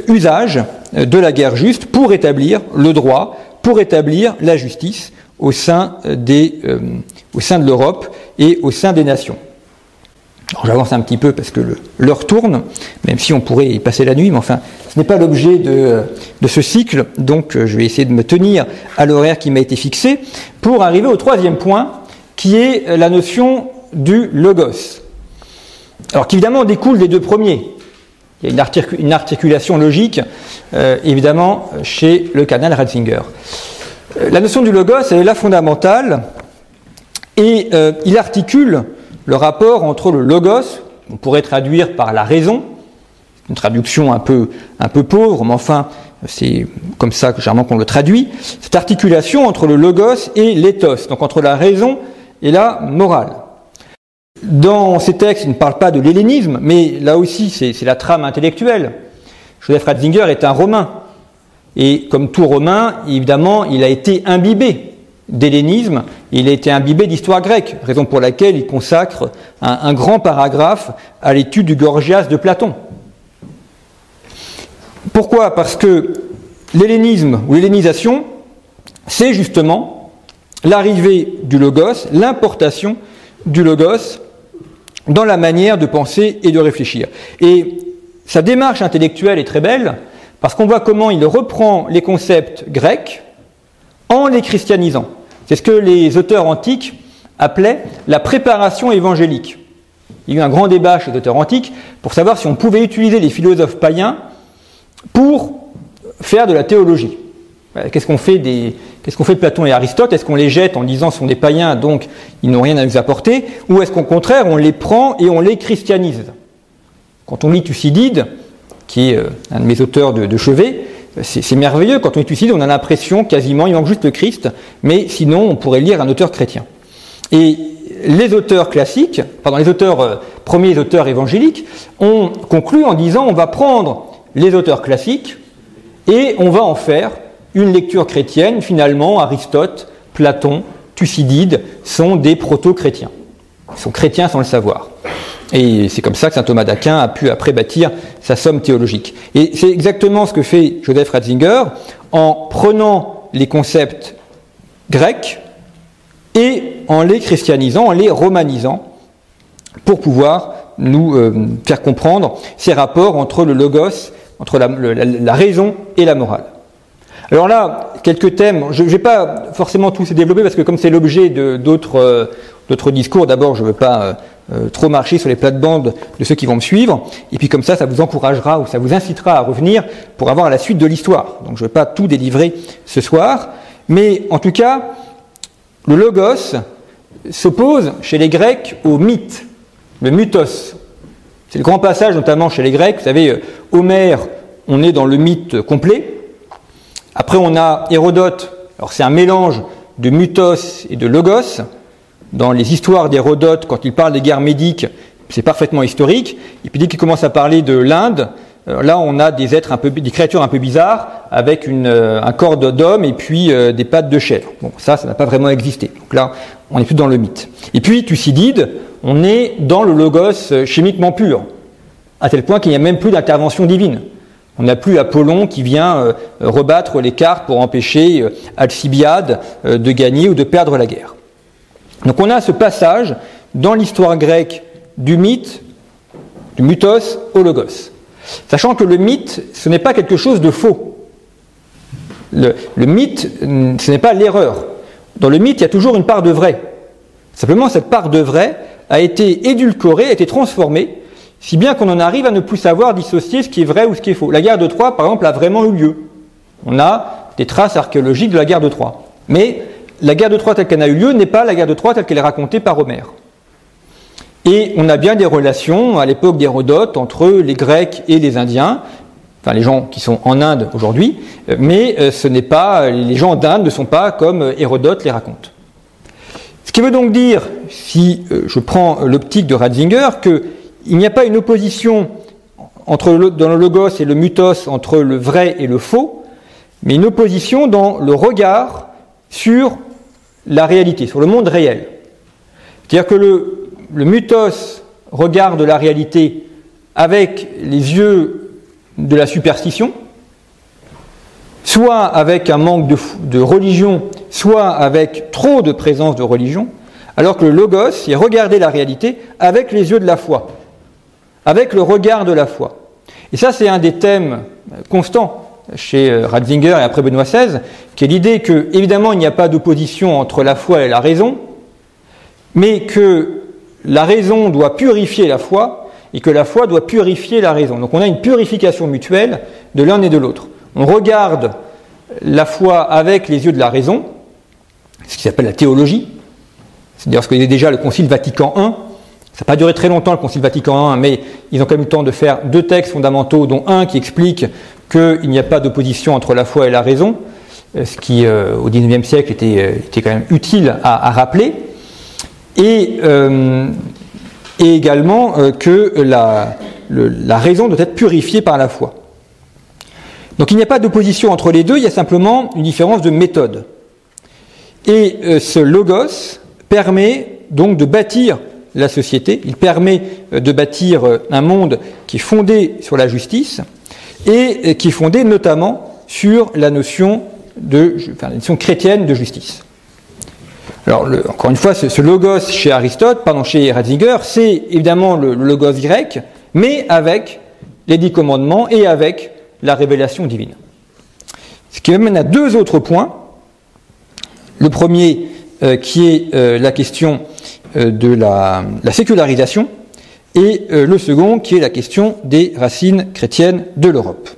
usage de la guerre juste pour établir le droit, pour établir la justice au sein, de l'Europe et au sein des nations. J'avance un petit peu parce que l'heure tourne, même si on pourrait y passer la nuit, mais enfin, ce n'est pas l'objet de, ce cycle, donc je vais essayer de me tenir à l'horaire qui m'a été fixé pour arriver au troisième point, qui est la notion du logos. Alors qu'évidemment découle des deux premiers. Il y a une, articulation logique, euh, évidemment, chez le canal Ratzinger. Euh, la notion du logos, elle est là fondamentale, et euh, il articule le rapport entre le logos, on pourrait traduire par la raison, une traduction un peu, un peu pauvre, mais enfin, c'est comme ça que généralement qu'on le traduit, cette articulation entre le logos et l'éthos, donc entre la raison et la morale. Dans ces textes, il ne parle pas de l'hellénisme, mais là aussi, c'est la trame intellectuelle. Joseph Ratzinger est un Romain, et comme tout Romain, évidemment, il a été imbibé d'hellénisme, il a été imbibé d'histoire grecque, raison pour laquelle il consacre un, grand paragraphe à l'étude du Gorgias de Platon. Pourquoi? Parce que l'hellénisme ou l'hellénisation, c'est justement l'arrivée logos, l'importation du logos dans la manière de penser et de réfléchir. Et sa démarche intellectuelle est très belle, parce qu'on voit comment il reprend les concepts grecs, en les christianisant. C'est ce que les auteurs antiques appelaient la préparation évangélique. Il y a eu un grand débat chez les auteurs antiques pour savoir si on pouvait utiliser les philosophes païens pour faire de la théologie. Qu'est-ce qu'on fait, qu'est-ce qu'on fait de Platon et Aristote Est-ce qu'on les jette en disant ce sont des païens donc ils n'ont rien à nous apporter Ou est-ce qu'au contraire on les prend et on les christianise? Quand on lit Thucydide, qui est euh, un de mes auteurs de chevet, c'est merveilleux, quand on est suicide, on a l'impression quasiment, il manque juste le Christ, mais sinon on pourrait lire un auteur chrétien. Et les auteurs classiques, pardon, les auteurs, euh, premiers auteurs évangéliques, ont conclu en disant on va prendre les auteurs classiques et on va en faire une lecture chrétienne. Finalement, Aristote, Platon, Thucydide sont des proto-chrétiens. Ils sont chrétiens sans le savoir. Et c'est comme ça que saint Thomas d'Aquin a pu après bâtir sa somme théologique. Et c'est exactement ce que fait Joseph Ratzinger en prenant les concepts grecs et en les christianisant, en les romanisant, pour pouvoir nous euh, faire comprendre ces rapports entre le logos, entre la, raison et la morale. Alors là, quelques thèmes, je ne vais pas forcément tous les développer parce que comme c'est l'objet d'autres euh, discours, d'abord je ne veux pas euh, euh, trop marcher sur les plates-bandes de ceux qui vont me suivre. Et puis comme ça, ça vous encouragera ou ça vous incitera à revenir pour avoir la suite de l'histoire. Donc je ne vais pas tout délivrer ce soir. Mais en tout cas, le logos s'oppose chez les Grecs au mythe, le mythos. C'est le grand passage notamment chez les Grecs. Vous savez, Homère, on est dans le mythe complet. Après, on a Hérodote. Alors c'est un mélange de mythos et de logos dans les histoires d'Hérodote, quand il parle des guerres médiques, c'est parfaitement historique. Et puis dès qu'il commence à parler de l'Inde, euh, là on a des êtres des créatures un peu bizarres avec euh, un corps d'homme et puis euh, des pattes de chèvre. Bon, ça, ça n'a pas vraiment existé. Donc là, on est plus dans le mythe. Et puis Thucydide, on est dans le logos chimiquement pur, à tel point qu'il n'y a même plus d'intervention divine. On n'a plus Apollon qui vient rebattre les cartes pour empêcher Alcibiade de gagner ou de perdre la guerre. Donc on a ce passage dans l'histoire grecque du mythe, du mythos au logos. Sachant que le mythe, ce n'est pas quelque chose de faux. Le, mythe, ce n'est pas l'erreur. Dans le mythe, il y a toujours une part de vrai. Simplement, cette part de vrai a été édulcorée, a été transformée, si bien qu'on en arrive à ne plus savoir dissocier ce qui est vrai ou ce qui est faux. La guerre de Troie, par exemple, a vraiment eu lieu. On a des traces archéologiques de la guerre de Troie. Mais la guerre de Troie telle qu'elle a eu lieu n'est pas la guerre de Troie telle qu'elle est racontée par Homère. Et on a bien des relations à l'époque d'Hérodote entre les Grecs et les Indiens, enfin les gens qui sont en Inde aujourd'hui, mais euh, ce n'est pas les gens d'Inde ne sont pas comme Hérodote les raconte. Ce qui veut donc dire, si euh, je prends l'optique de Ratzinger, qu'il n'y a pas une opposition entre dans le logos et le mythos entre le vrai et le faux, mais une opposition dans le regard sur la réalité, sur le monde réel. C'est-à-dire que le, le mythos regarde la réalité avec les yeux de la superstition, soit avec un manque de, religion, soit avec trop de présence de religion, alors que le logos, il regardait la réalité avec les yeux de la foi, avec le regard de la foi. Et ça, c'est un des thèmes constants chez euh, Ratzinger et après Benoît XVI, qui est l'idée que, évidemment, il n'y a pas d'opposition entre la foi et la raison, mais que la raison doit purifier la foi et que la foi doit purifier la raison. Donc on a une purification mutuelle de l'un et de l'autre. On regarde la foi avec les yeux de la raison, ce qui s'appelle la théologie, c'est-à-dire ce a déjà le Concile Vatican I. Ça n'a pas duré très longtemps le Concile Vatican I, mais ils ont quand même eu le temps de faire deux textes fondamentaux, dont un qui explique qu'il n'y a pas d'opposition entre la foi et la raison, euh, ce qui euh, au XIXe siècle était, euh, était, quand même utile à, rappeler, et, également que la, raison doit être purifiée par la foi. Donc il n'y a pas d'opposition entre les deux, il y a simplement une différence de méthode. Et ce logos permet donc de bâtir la société, il permet de bâtir un monde qui est fondé sur la justice et qui est fondé notamment sur la notion, de, la notion chrétienne de justice. Alors, encore une fois, ce, logos chez Aristote, pardon, chez Ratzinger, c'est évidemment le, logos grec, mais avec les dix commandements et avec la révélation divine. Ce qui m'amène à deux autres points. Le premier, euh, qui est euh, la question euh, de la, la, sécularisation, et le second, qui est la question des racines chrétiennes de l'Europe.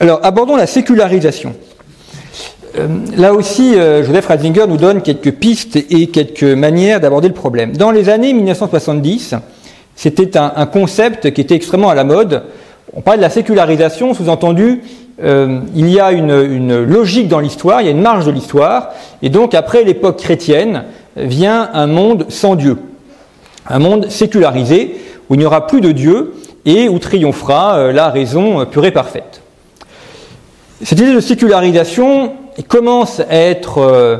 Alors, abordons la sécularisation. Euh, là aussi, euh, Joseph Ratzinger nous donne quelques pistes et quelques manières d'aborder le problème. Dans les années 1970, c'était un, concept qui était extrêmement à la mode. On parle de la sécularisation, sous-entendu, euh, il y a une logique dans l'histoire, il y a une marge de l'histoire, et donc après l'époque chrétienne vient un monde sans Dieu, un monde sécularisé, où il n'y aura plus de Dieu et où triomphera la raison pure et parfaite. Cette idée de sécularisation commence à être euh,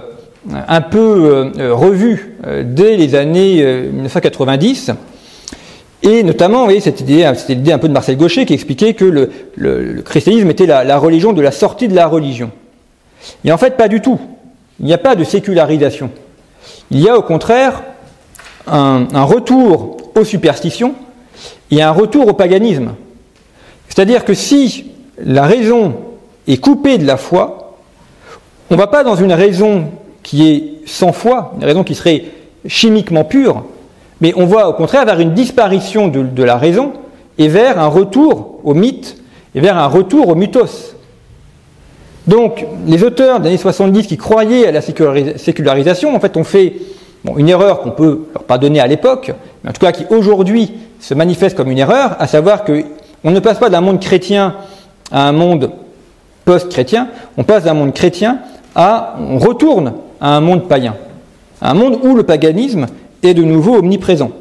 un peu euh, revue euh, dès les années 1990. Et notamment, vous cette idée, idée un peu de Marcel Gaucher qui expliquait que le christianisme était la, la, religion de la sortie de la religion. Et en fait, pas du tout. Il n'y a pas de sécularisation. Il y a au contraire un, retour aux superstitions et un retour au paganisme. C'est-à-dire que si la raison est coupée de la foi, on ne va pas dans une raison qui est sans foi, une raison qui serait chimiquement pure, mais on va au contraire vers une disparition de, de, la raison et vers un retour au mythe et vers un retour au mythos. Donc, les auteurs des années 70 qui croyaient à la sécularisation, en fait, ont fait une erreur qu'on peut leur pardonner à l'époque, mais en tout cas qui aujourd'hui se manifeste comme une erreur, à savoir qu'on ne passe pas d'un monde chrétien à un monde post-chrétien, on passe d'un monde chrétien à, on retourne à un monde païen, à un monde où le paganisme est de nouveau omniprésent.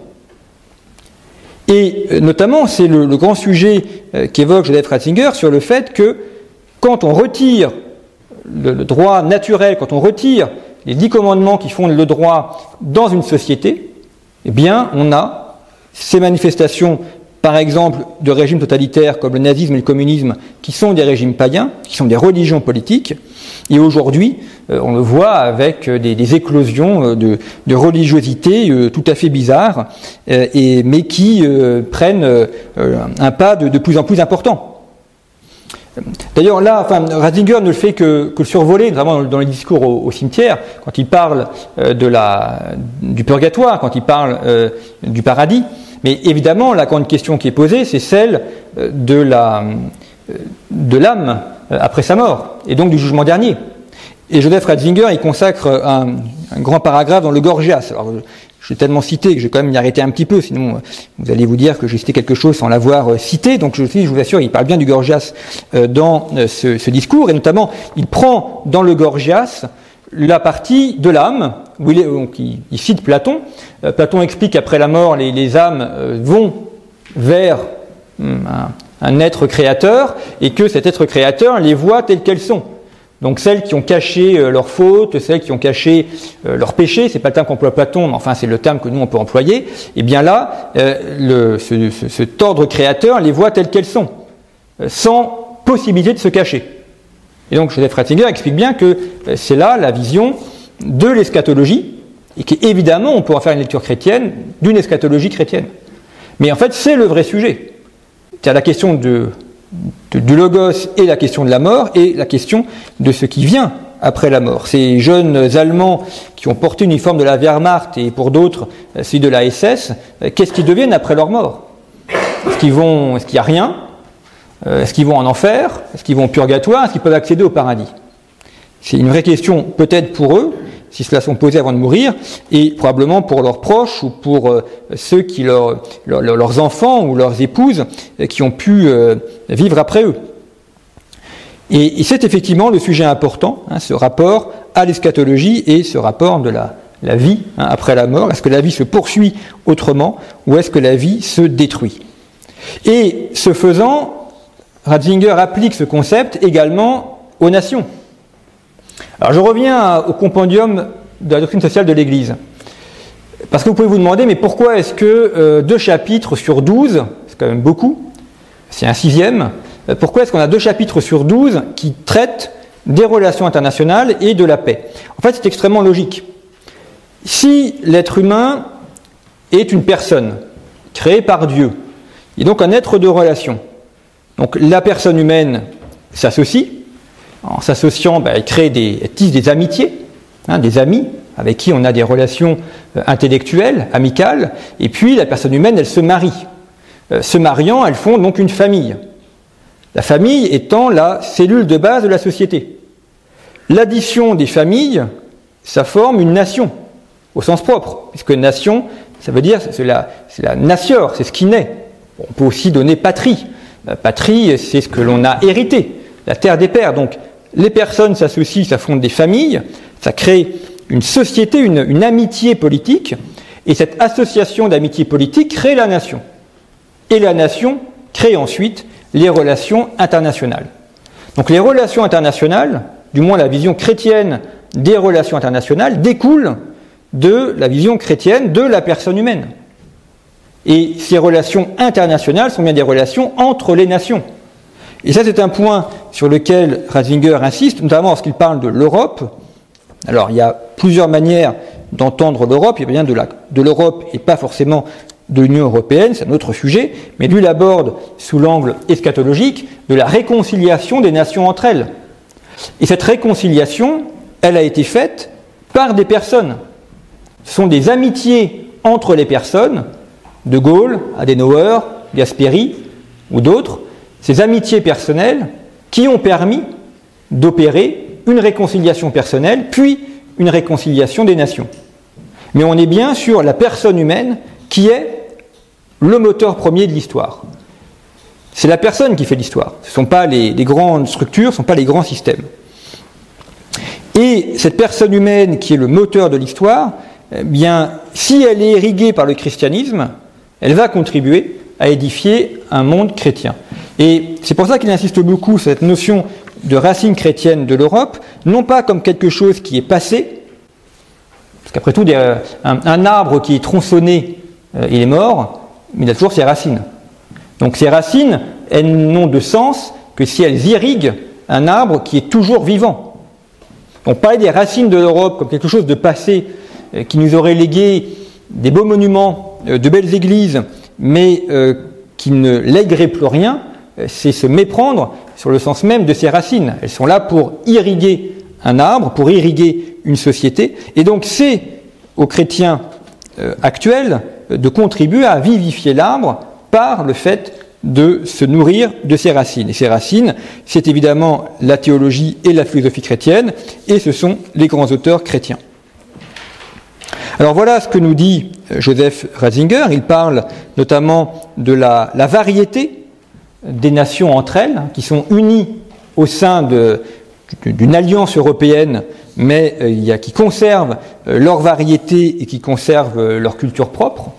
Et euh, notamment, c'est le, le, grand sujet euh, qu'évoque Joseph Ratzinger sur le fait que quand on retire le, droit naturel, quand on retire les dix commandements qui fondent le droit dans une société, eh bien, on a ces manifestations, par exemple, de régimes totalitaires comme le nazisme et le communisme, qui sont des régimes païens, qui sont des religions politiques, et aujourd'hui, euh, on le voit avec euh, des, éclosions euh, de, religiosité tout à fait bizarres, mais qui prennent un pas de, plus en plus important. D'ailleurs, là, Ratzinger ne le fait que, que survoler, notamment dans, les discours au, cimetière, quand il parle la, du purgatoire, quand il parle du paradis. Mais évidemment, la grande question qui est posée, c'est celle de la de l'âme après sa mort, et donc du jugement dernier. Et Joseph Ratzinger, il consacre un, grand paragraphe dans le Gorgias. Je l'ai tellement cité que je vais quand même m'y arrêter un petit peu, sinon vous allez vous dire que j'ai cité quelque chose sans l'avoir cité. Donc je, je vous assure, il parle bien du Gorgias dans ce, discours, et notamment il prend dans le Gorgias la partie de l'âme, où il, est, donc il, cite Platon. Euh, Platon explique qu'après la mort, les, âmes euh, vont vers hum, un, un être créateur et que cet être créateur les voit telles qu'elles sont. Donc celles qui ont caché euh, leurs fautes, celles qui ont caché euh, leurs péchés, c'est pas le terme qu'emploie Platon, mais enfin c'est le terme que nous on peut employer. Et eh bien là, le, ce, ce, cet ordre créateur les voit telles qu'elles sont, sans possibilité de se cacher. Et donc Joseph Ratzinger explique bien que c'est là la vision de l'eschatologie, et qu'évidemment on pourra faire une lecture chrétienne d'une eschatologie chrétienne. Mais en fait, c'est le vrai sujet. C'est la question de, du logos et la question de la mort et la question de ce qui vient après la mort. Ces jeunes Allemands qui ont porté l'uniforme de la Wehrmacht et pour d'autres celui de la SS, qu'est-ce qu'ils deviennent après leur mort? Est-ce est-ce qu'il n'y a rien? Est-ce qu'ils vont en enfer? Est-ce qu'ils vont au purgatoire? Est-ce qu'ils peuvent accéder au paradis? C'est une vraie question peut-être pour eux, si cela sont posés avant de mourir, et probablement pour leurs proches ou pour euh, ceux qui leur, leurs enfants ou leurs épouses euh, qui ont pu euh, vivre après eux. Et, c'est effectivement le sujet important, hein, ce rapport à l'eschatologie et ce rapport de la, la vie hein, après la mort. Est-ce que la vie se poursuit autrement ou est-ce que la vie se détruit? Et ce faisant, Ratzinger applique ce concept également aux nations. Alors je reviens au compendium de la doctrine sociale de l'Église. Parce que vous pouvez vous demander, mais pourquoi est-ce que euh, deux chapitres sur douze, c'est quand même beaucoup, c'est un sixième, euh, pourquoi est-ce qu'on a deux chapitres sur douze qui traitent des relations internationales et de la paix? En fait, c'est extrêmement logique. Si l'être humain est une personne créée par Dieu, et donc un être de relation, donc la personne humaine s'associe, en s'associant, ben, elle crée des, elle tisse des amitiés, hein, des amis avec qui on a des relations euh, intellectuelles, amicales, et puis la personne humaine, elle se marie. Euh, se mariant, elles font donc une famille. La famille étant la cellule de base de la société. L'addition des familles, ça forme une nation, au sens propre, puisque nation, ça veut dire, c'est la, la c'est ce qui naît. On peut aussi donner patrie. La patrie, c'est ce que l'on a hérité, la terre des pères. Donc, les personnes s'associent, ça fonde des familles, ça crée une société, une, amitié politique, et cette association d'amitié politique crée la nation. Et la nation crée ensuite les relations internationales. Donc les relations internationales, du moins la vision chrétienne des relations internationales, découle de la vision chrétienne de la personne humaine. Et ces relations internationales sont bien des relations entre les nations. Et ça, c'est un point sur lequel Ratzinger insiste, notamment lorsqu'il parle de l'Europe. Alors, il y a plusieurs manières d'entendre l'Europe. Il y a bien de l'Europe et pas forcément de l'Union européenne, c'est un autre sujet, mais lui l'aborde sous l'angle eschatologique de la réconciliation des nations entre elles. Et cette réconciliation, elle a été faite par des personnes. Ce sont des amitiés entre les personnes, De Gaulle, Adenauer, Gasperi ou d'autres, ces amitiés personnelles qui ont permis d'opérer une réconciliation personnelle, puis une réconciliation des nations. Mais on est bien sur la personne humaine qui est le moteur premier de l'histoire. C'est la personne qui fait l'histoire. Ce ne sont pas les, grandes structures, ce ne sont pas les grands systèmes. Et cette personne humaine qui est le moteur de l'histoire, eh bien, si elle est irriguée par le christianisme, elle va contribuer à édifier un monde chrétien. Et c'est pour ça qu'il insiste beaucoup sur cette notion de racine chrétienne de l'Europe, non pas comme quelque chose qui est passé, parce qu'après tout, un, arbre qui est tronçonné, euh, il est mort, mais il a toujours ses racines. Donc ces racines, elles n'ont de sens que si elles irriguent un arbre qui est toujours vivant. On parlait des racines de l'Europe comme quelque chose de passé, euh, qui nous aurait légué des beaux monuments, euh, de belles églises, mais qui ne léguerait plus rien, c'est se méprendre sur le sens même de ses racines. Elles sont là pour irriguer un arbre, pour irriguer une société, et donc c'est aux chrétiens euh, actuels de contribuer à vivifier l'arbre par le fait de se nourrir de ses racines. Et ces racines, c'est évidemment la théologie et la philosophie chrétienne, et ce sont les grands auteurs chrétiens. Alors voilà ce que nous dit euh, Joseph Ratzinger. Il parle notamment de la variété des nations entre elles, qui sont unies au sein d'une alliance européenne, mais euh, qui conservent euh, leur variété et qui conservent euh, leur culture propre.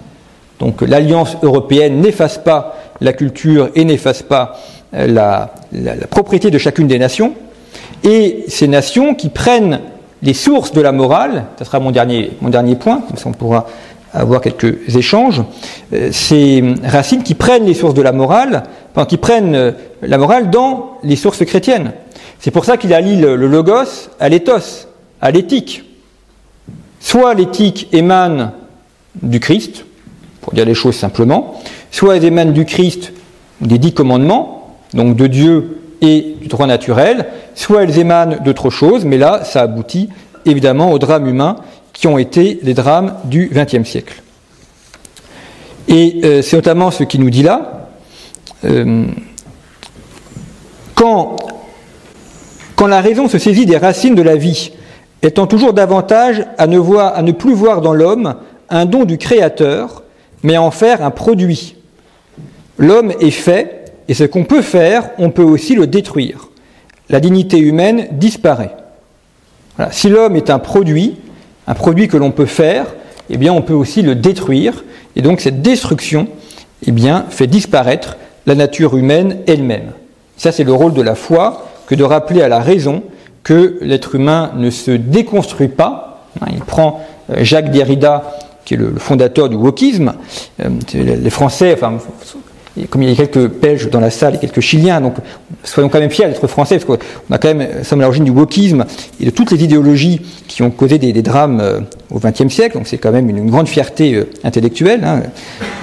Donc l'alliance européenne n'efface pas la culture et n'efface pas la, propriété de chacune des nations. et ces nations qui prennent les sources de la morale, ce sera mon dernier, mon dernier point, comme ça on pourra avoir quelques échanges, ces racines qui prennent les sources de la morale, enfin, qui prennent euh, la morale dans les sources chrétiennes. C'est pour ça qu'il allie le, logos à l'éthos, à l'éthique. Soit l'éthique émane du Christ, pour dire les choses simplement, soit elle émane du Christ, des dix commandements, donc de Dieu et du droit naturel, soit elles émanent d'autre chose, mais là, ça aboutit évidemment aux drames humains qui ont été les drames du XXe siècle. Et euh, c'est notamment ce qu'il nous dit là. Euh, quand, la raison se saisit des racines de la vie, étant toujours davantage à ne, voir, à ne plus voir dans l'homme un don du Créateur, mais à en faire un produit. L'homme est fait, et ce qu'on peut faire, on peut aussi le détruire. La dignité humaine disparaît. Si l'homme est un produit, un produit que l'on peut faire, eh bien on peut aussi le détruire, et donc cette destruction eh bien, fait disparaître la nature humaine elle-même. Ça c'est le rôle de la foi, que de rappeler à la raison que l'être humain ne se déconstruit pas. Il prend euh, Jacques Derrida, qui est le fondateur du wokisme. Euh, les Français, enfin, comme il y a quelques Belges dans la salle et quelques Chiliens, donc soyons quand même fiers d'être français, parce qu'on a quand même, sommes à l'origine du wokisme et de toutes les idéologies qui ont causé des, drames euh, au XXe siècle, donc c'est quand même une, grande fierté euh, intellectuelle. Hein.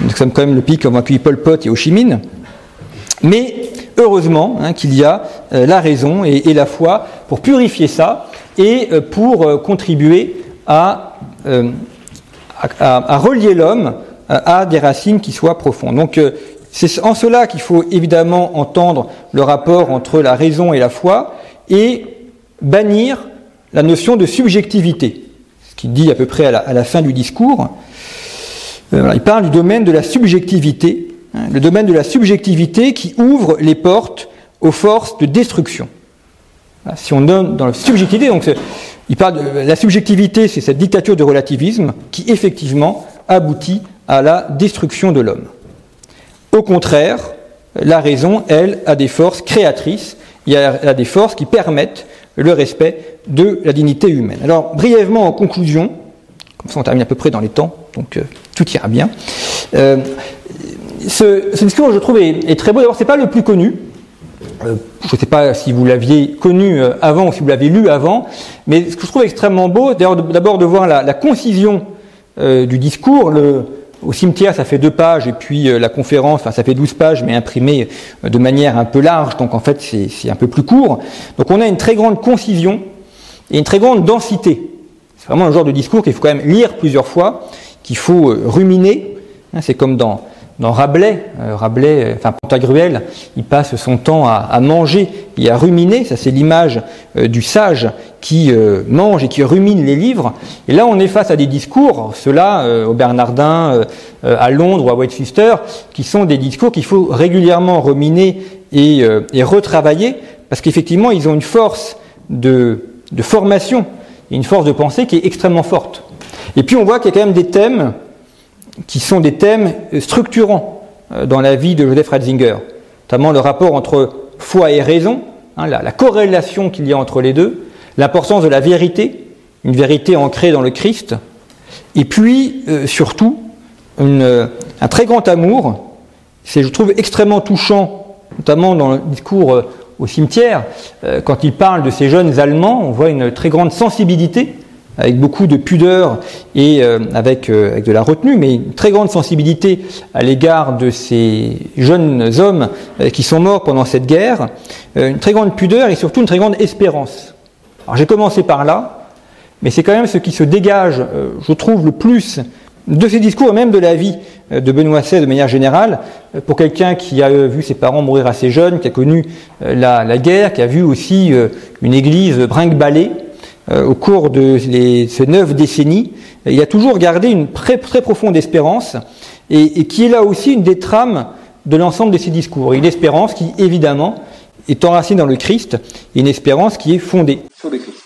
Nous sommes quand même le pays qui a accueilli Pol Pot et Ho Chi Minh. Mais heureusement hein, qu'il y a euh, la raison et, et, la foi pour purifier ça et euh, pour euh, contribuer à, à, à relier l'homme à des racines qui soient profondes. Donc c'est en cela qu'il faut évidemment entendre le rapport entre la raison et la foi et bannir la notion de subjectivité, ce qu'il dit à peu près à la, à la fin du discours. Euh, il parle du domaine de la subjectivité, le domaine de la subjectivité qui ouvre les portes aux forces de destruction. Si on donne dans la subjectivité, donc il parle de la subjectivité, c'est cette dictature de relativisme qui effectivement aboutit à la destruction de l'homme. Au contraire, la raison, elle, a des forces créatrices, il a, des forces qui permettent le respect de la dignité humaine. Alors, brièvement, en conclusion, comme ça on termine à peu près dans les temps, donc euh, tout ira bien. Euh, ce, discours, je trouve, est, très beau. D'abord, c'est pas le plus connu. Euh, je ne sais pas si vous l'aviez connu euh, avant ou si vous l'avez lu avant, mais ce que je trouve extrêmement beau, d'abord de voir la, concision euh, du discours, au cimetière, ça fait deux pages, et puis la conférence, enfin, ça fait douze pages, mais imprimé euh, de manière un peu large, donc en fait, c'est un peu plus court. Donc on a une très grande concision et une très grande densité. C'est vraiment un genre de discours qu'il faut quand même lire plusieurs fois, qu'il faut ruminer. Hein, c'est comme dans, dans Rabelais, euh, Rabelais, enfin Pantagruel, il passe son temps à, manger et à ruminer. Ça, c'est l'image euh, du sage qui euh, mange et qui rumine les livres. Et là, on est face à des discours, ceux-là, au Bernardin, à Londres ou à Westminster, qui sont des discours qu'il faut régulièrement ruminer et, et retravailler, parce qu'effectivement, ils ont une force de, de formation une force de pensée qui est extrêmement forte. Et puis, on voit qu'il y a quand même des thèmes qui sont des thèmes structurants dans la vie de Joseph Ratzinger, notamment le rapport entre foi et raison, hein, la, la, corrélation qu'il y a entre les deux, l'importance de la vérité, une vérité ancrée dans le Christ, et puis euh, surtout un très grand amour, c'est je trouve extrêmement touchant, notamment dans le discours euh, au cimetière, euh, quand il parle de ces jeunes Allemands, on voit une très grande sensibilité avec beaucoup de pudeur et euh, avec, euh, avec, de la retenue, mais une très grande sensibilité à l'égard de ces jeunes hommes euh, qui sont morts pendant cette guerre, une très grande pudeur et surtout une très grande espérance. Alors j'ai commencé par là, mais c'est quand même ce qui se dégage, je trouve, le plus de ces discours et même de la vie de Benoît XVI de manière générale, pour quelqu'un qui a vu ses parents mourir assez jeunes, qui a connu la, la guerre, qui a vu aussi une église brinque-ballée, au cours de ces neuf décennies, il a toujours gardé une très, très profonde espérance et, qui est là aussi une des trames de l'ensemble de ses discours. Une espérance qui, évidemment, est enracinée dans le Christ une espérance qui est fondée sur le Christ.